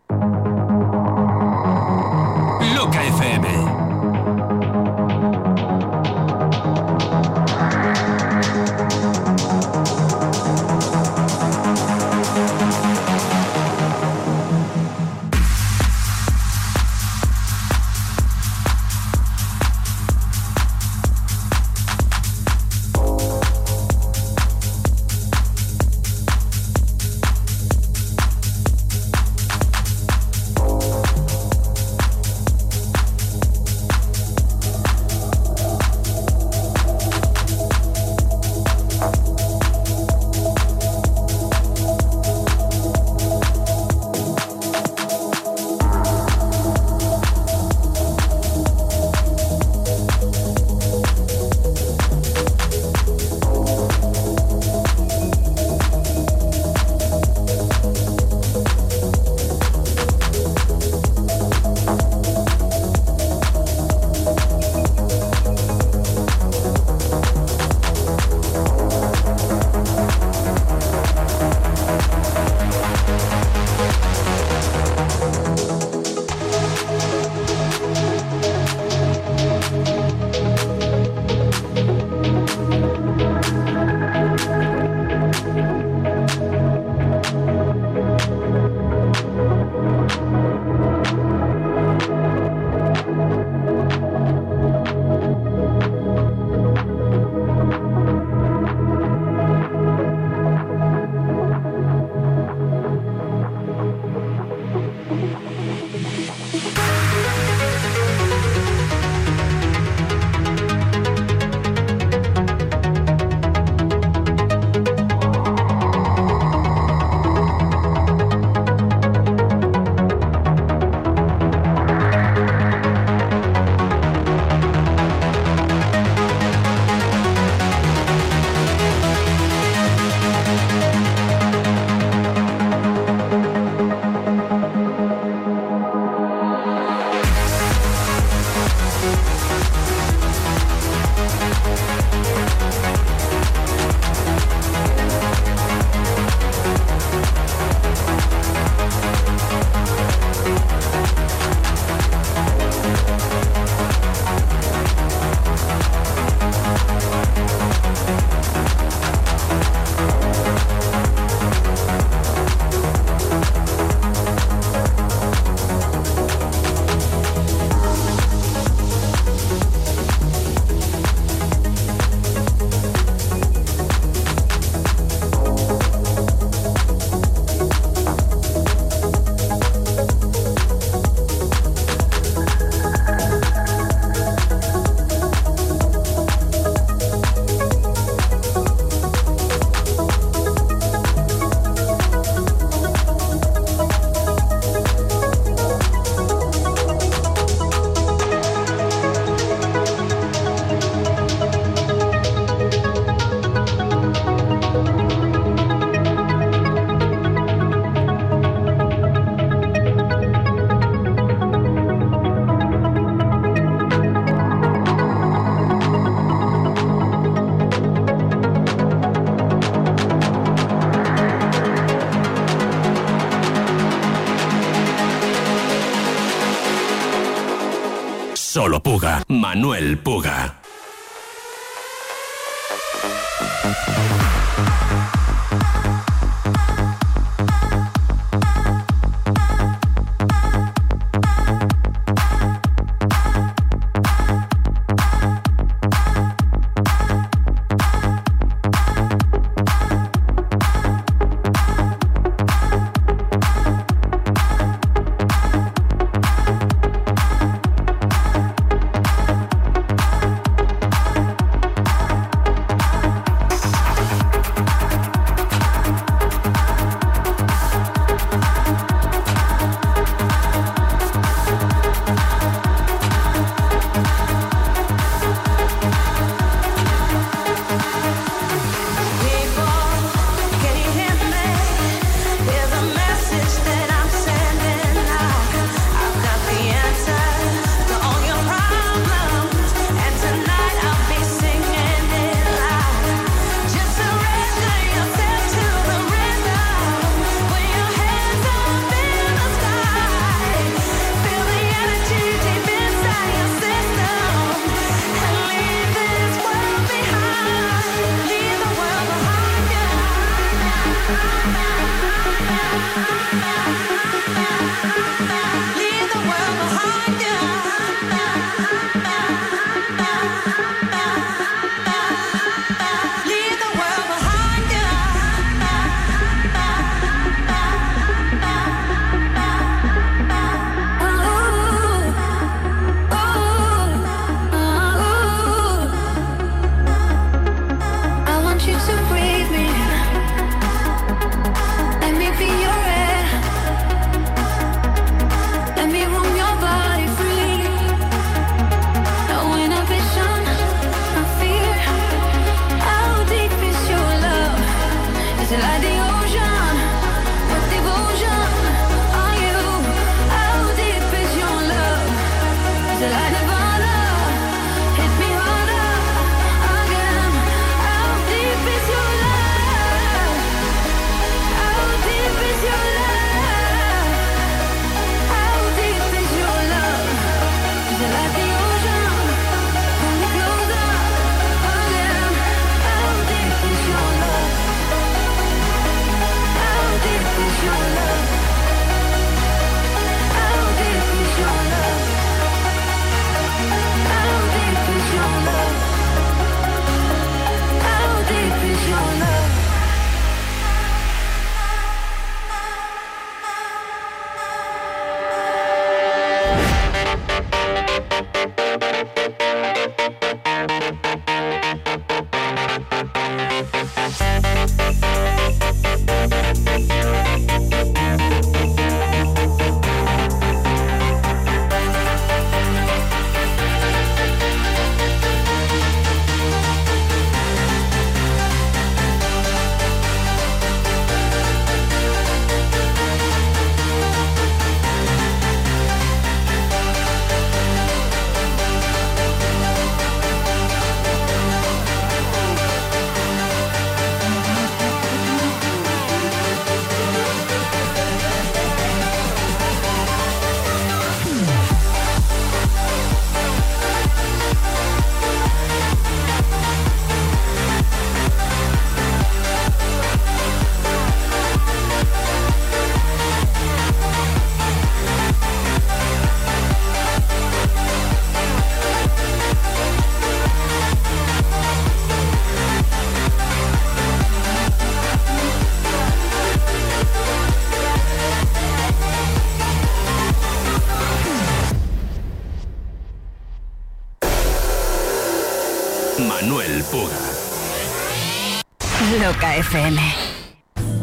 Puga. Manuel Puga.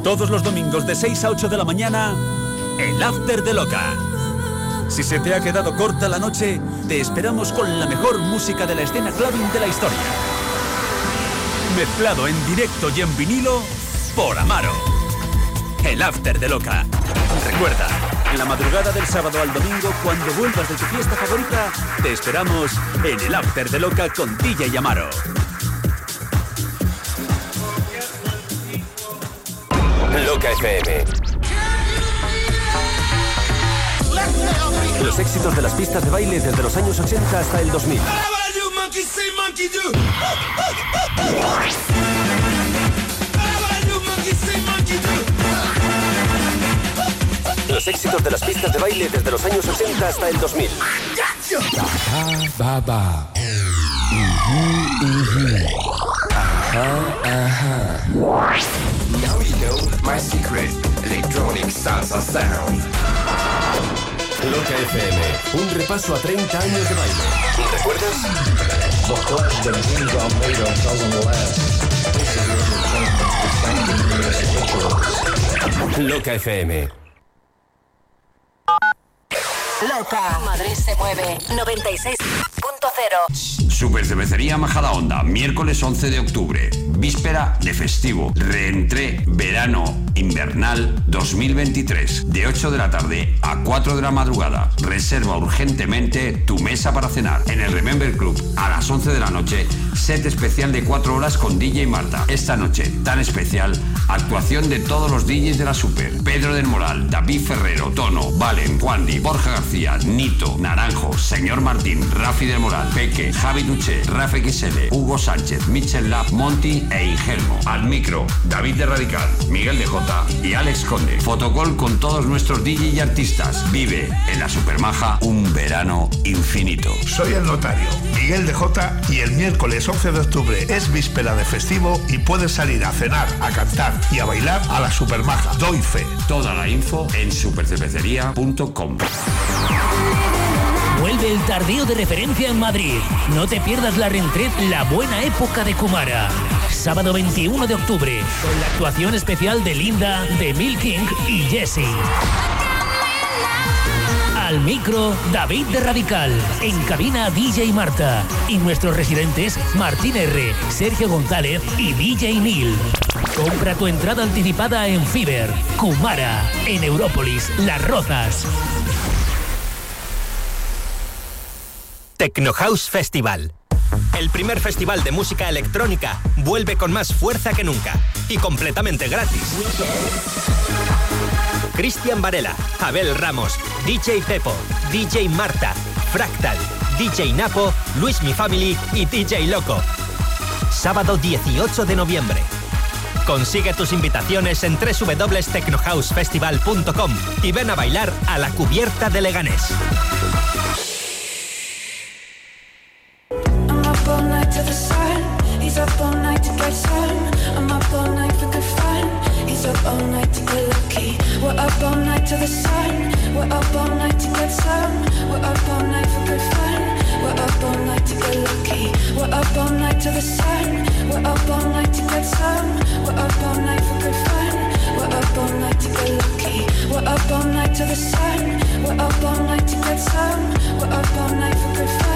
Todos los domingos de 6 a 8 de la mañana, el After de Loca. Si se te ha quedado corta la noche, te esperamos con la mejor música de la escena clubbing de la historia. Mezclado en directo y en vinilo por Amaro. El After de Loca. Recuerda, en la madrugada del sábado al domingo, cuando vuelvas de tu fiesta favorita, te esperamos en el After de Loca con DJ Amaro. FM. Los éxitos de las pistas de baile desde los años 80 hasta el 2000. Los éxitos de las pistas de baile desde los años 80 hasta el 2000. Baba. Now you know my secret. Electronic salsa sound. Loca FM. Un repaso a 30 años de baile. ¿Recuerdas? Loca FM. Loca. Madrid se mueve. 96.0. Super Cervecería Majadahonda, miércoles 11 de octubre, víspera de festivo, reentré verano invernal 2023, de 8 de la tarde a 4 de la madrugada. Reserva urgentemente tu mesa para cenar en el Remember Club a las 11 de la noche, set especial de 4 horas con DJ Marta. Esta noche tan especial, actuación de todos los DJs de la Super. Pedro del Moral, David Ferrero, Tono, Valen, Juandi, Borja García, Nito, Naranjo, Señor Martín, Rafi del Moral, Peque, Javi Duche, Rafa XL, Hugo Sánchez, Michel Lab, Monty e Ingelmo. Al micro, David de Radical, Miguel de Jota y Alex Conde. Fotocall con todos nuestros DJ y artistas. Vive en la Supermaja un verano infinito. Soy el notario, Miguel de Jota, y el miércoles 11 de octubre es víspera de festivo y puedes salir a cenar, a cantar y a bailar a la Supermaja. Doy fe. Toda la info en supercervecería.com. Vuelve el tardío de referencia en Madrid. No te pierdas la reentret La Buena Época de Kumara. Sábado 21 de octubre, con la actuación especial de Linda, de Mil King y Jesse. Al micro, David de Radical. En cabina, DJ Marta. Y nuestros residentes, Martín R., Sergio González y DJ Neil. Compra tu entrada anticipada en Fiber, Kumara, en Európolis, Las Rozas. Techno House Festival. El primer festival de música electrónica vuelve con más fuerza que nunca y completamente gratis. Cristian Varela, Abel Ramos, DJ Pepo, DJ Marta, Fractal, DJ Napo, Luis Mi Family y DJ Loco. Sábado 18 de noviembre. Consigue tus invitaciones en www.technohousefestival.com y ven a bailar a la cubierta de Leganés. To the sun. He's up all night to get some. I'm up all night for good fun. He's up all night to get lucky. We're up all night to the sun. We're up all night to get some. We're up all night for good fun. We're up all night to get lucky. We're up all night to the sun. We're up all night to get some. We're up all night for good fun. We're up all night to get lucky. We're up all night to the sun. We're up all night to get some. We're up all night for good fun.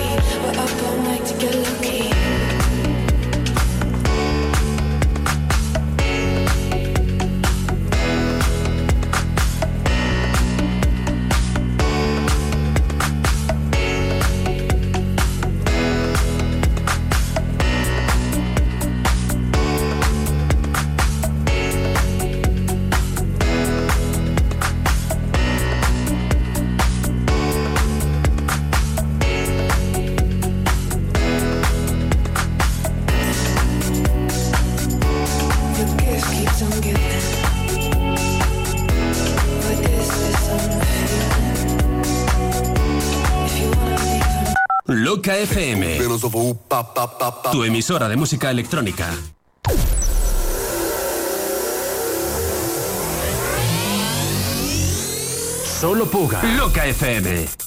Tu emisora de música electrónica. Solo Puga. Loca FM.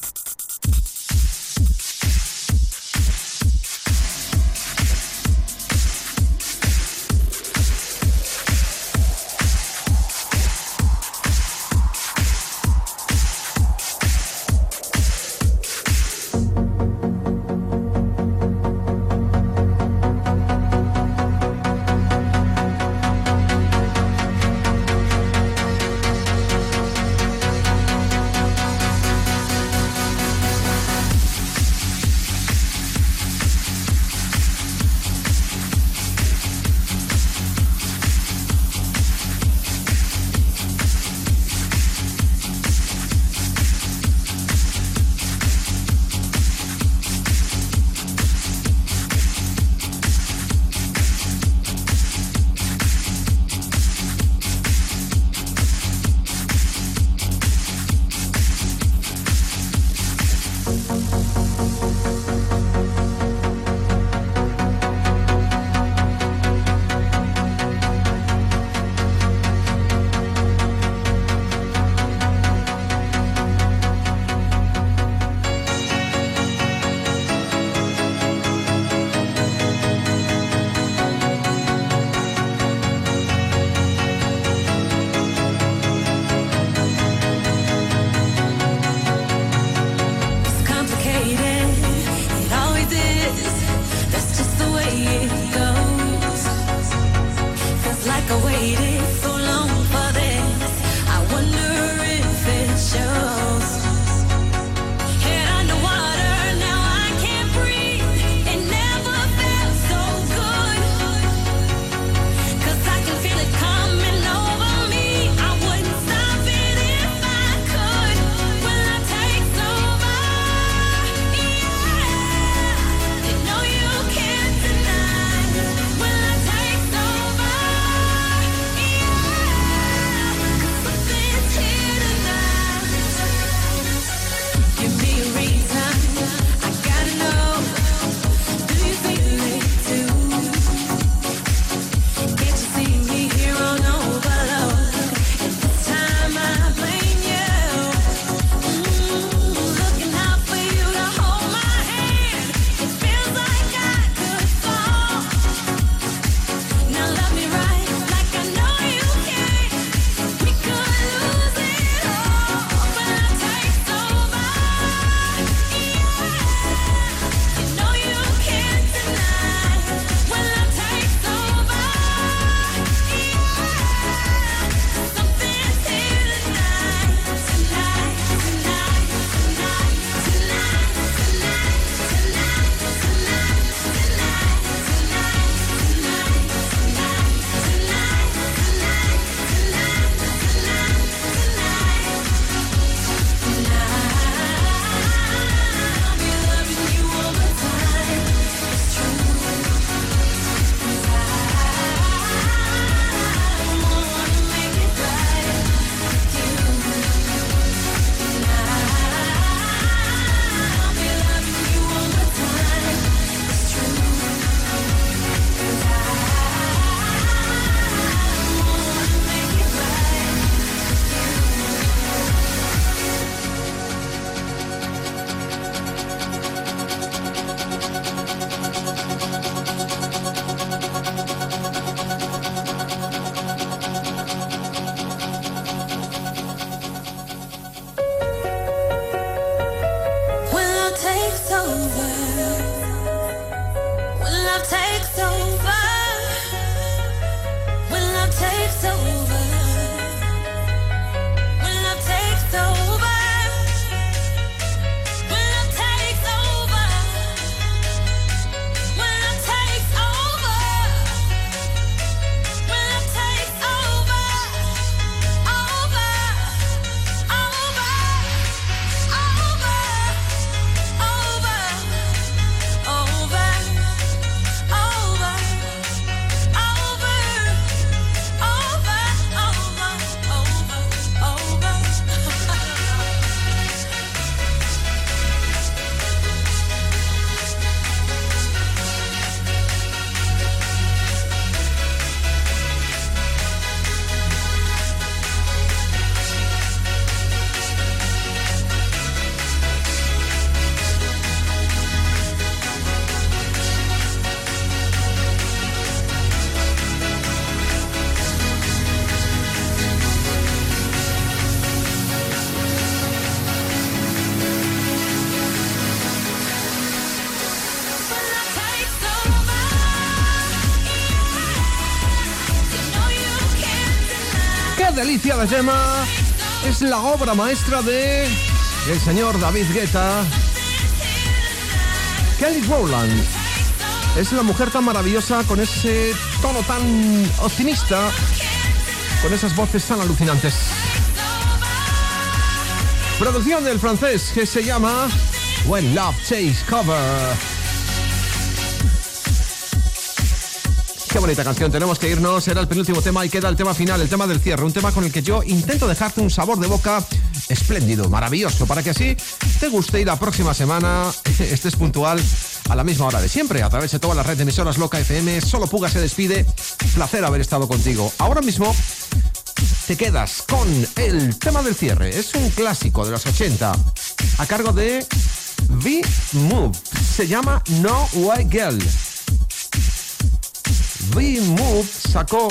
De! Es la obra maestra de el señor David Guetta. Kelly Rowland. Es la mujer tan maravillosa con ese tono tan optimista, con esas voces tan alucinantes. Producción del francés que se llama When Love Takes Cover. Qué bonita canción, tenemos que irnos, era el penúltimo tema y queda el tema final, el tema del cierre, un tema con el que yo intento dejarte un sabor de boca espléndido, maravilloso, para que así te guste y la próxima semana estés puntual a la misma hora de siempre, a través de toda la red de emisoras Loca FM, solo Puga se despide, placer haber estado contigo. Ahora mismo te quedas con el tema del cierre, es un clásico de los 80, a cargo de V-Move, se llama No White Girl. V-Move sacó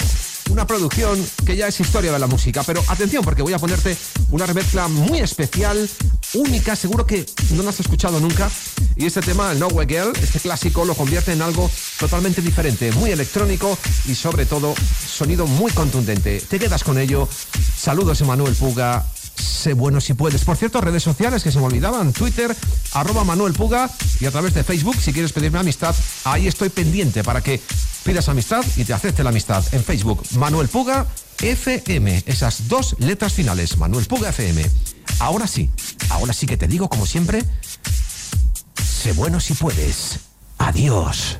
una producción que ya es historia de la música, pero atención porque voy a ponerte una remezcla muy especial, única, seguro que no la has escuchado nunca. Y este tema, el No Way Girl, este clásico, lo convierte en algo totalmente diferente, muy electrónico y sobre todo sonido muy contundente. Te quedas con ello. Saludos, Emanuel Puga. Sé bueno si puedes. Por cierto, redes sociales que se me olvidaban. Twitter, arroba Manuel Puga y a través de Facebook, si quieres pedirme amistad, ahí estoy pendiente para que pidas amistad y te acepte la amistad. En Facebook, Manuel Puga FM. Esas dos letras finales, Manuel Puga FM. Ahora sí, ahora sí que te digo como siempre, sé bueno si puedes. Adiós.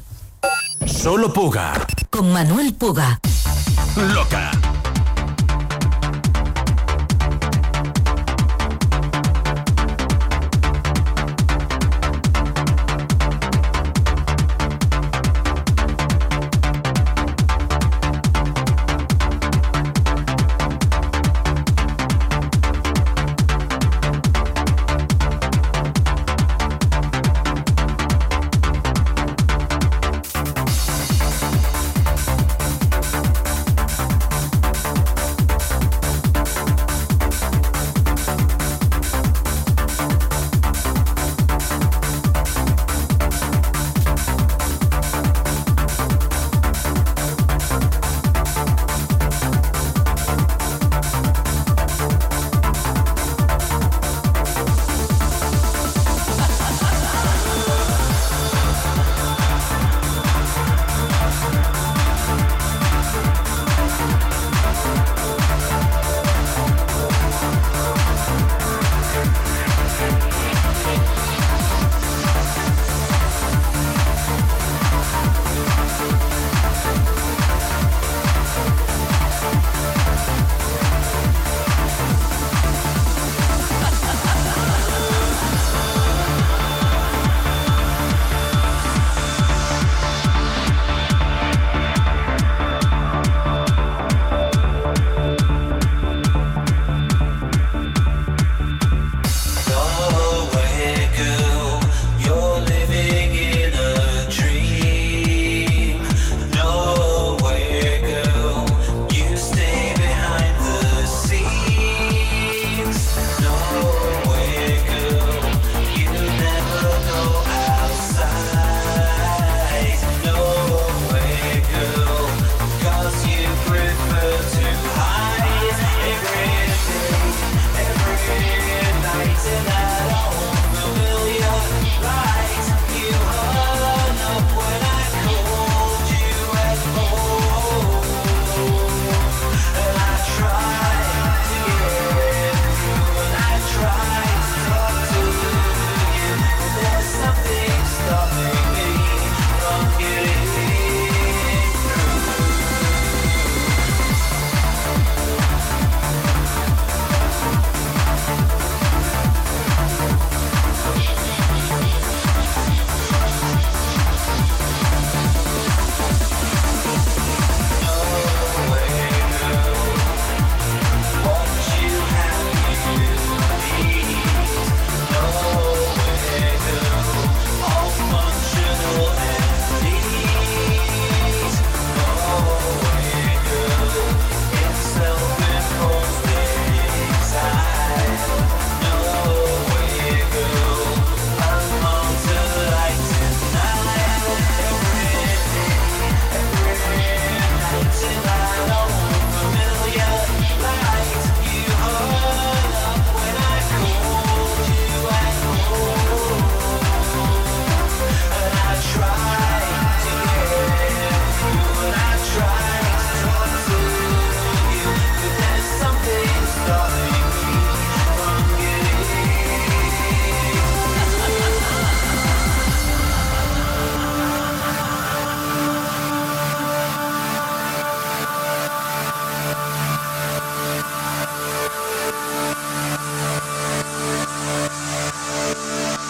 Solo Puga. Con Manuel Puga. Loca.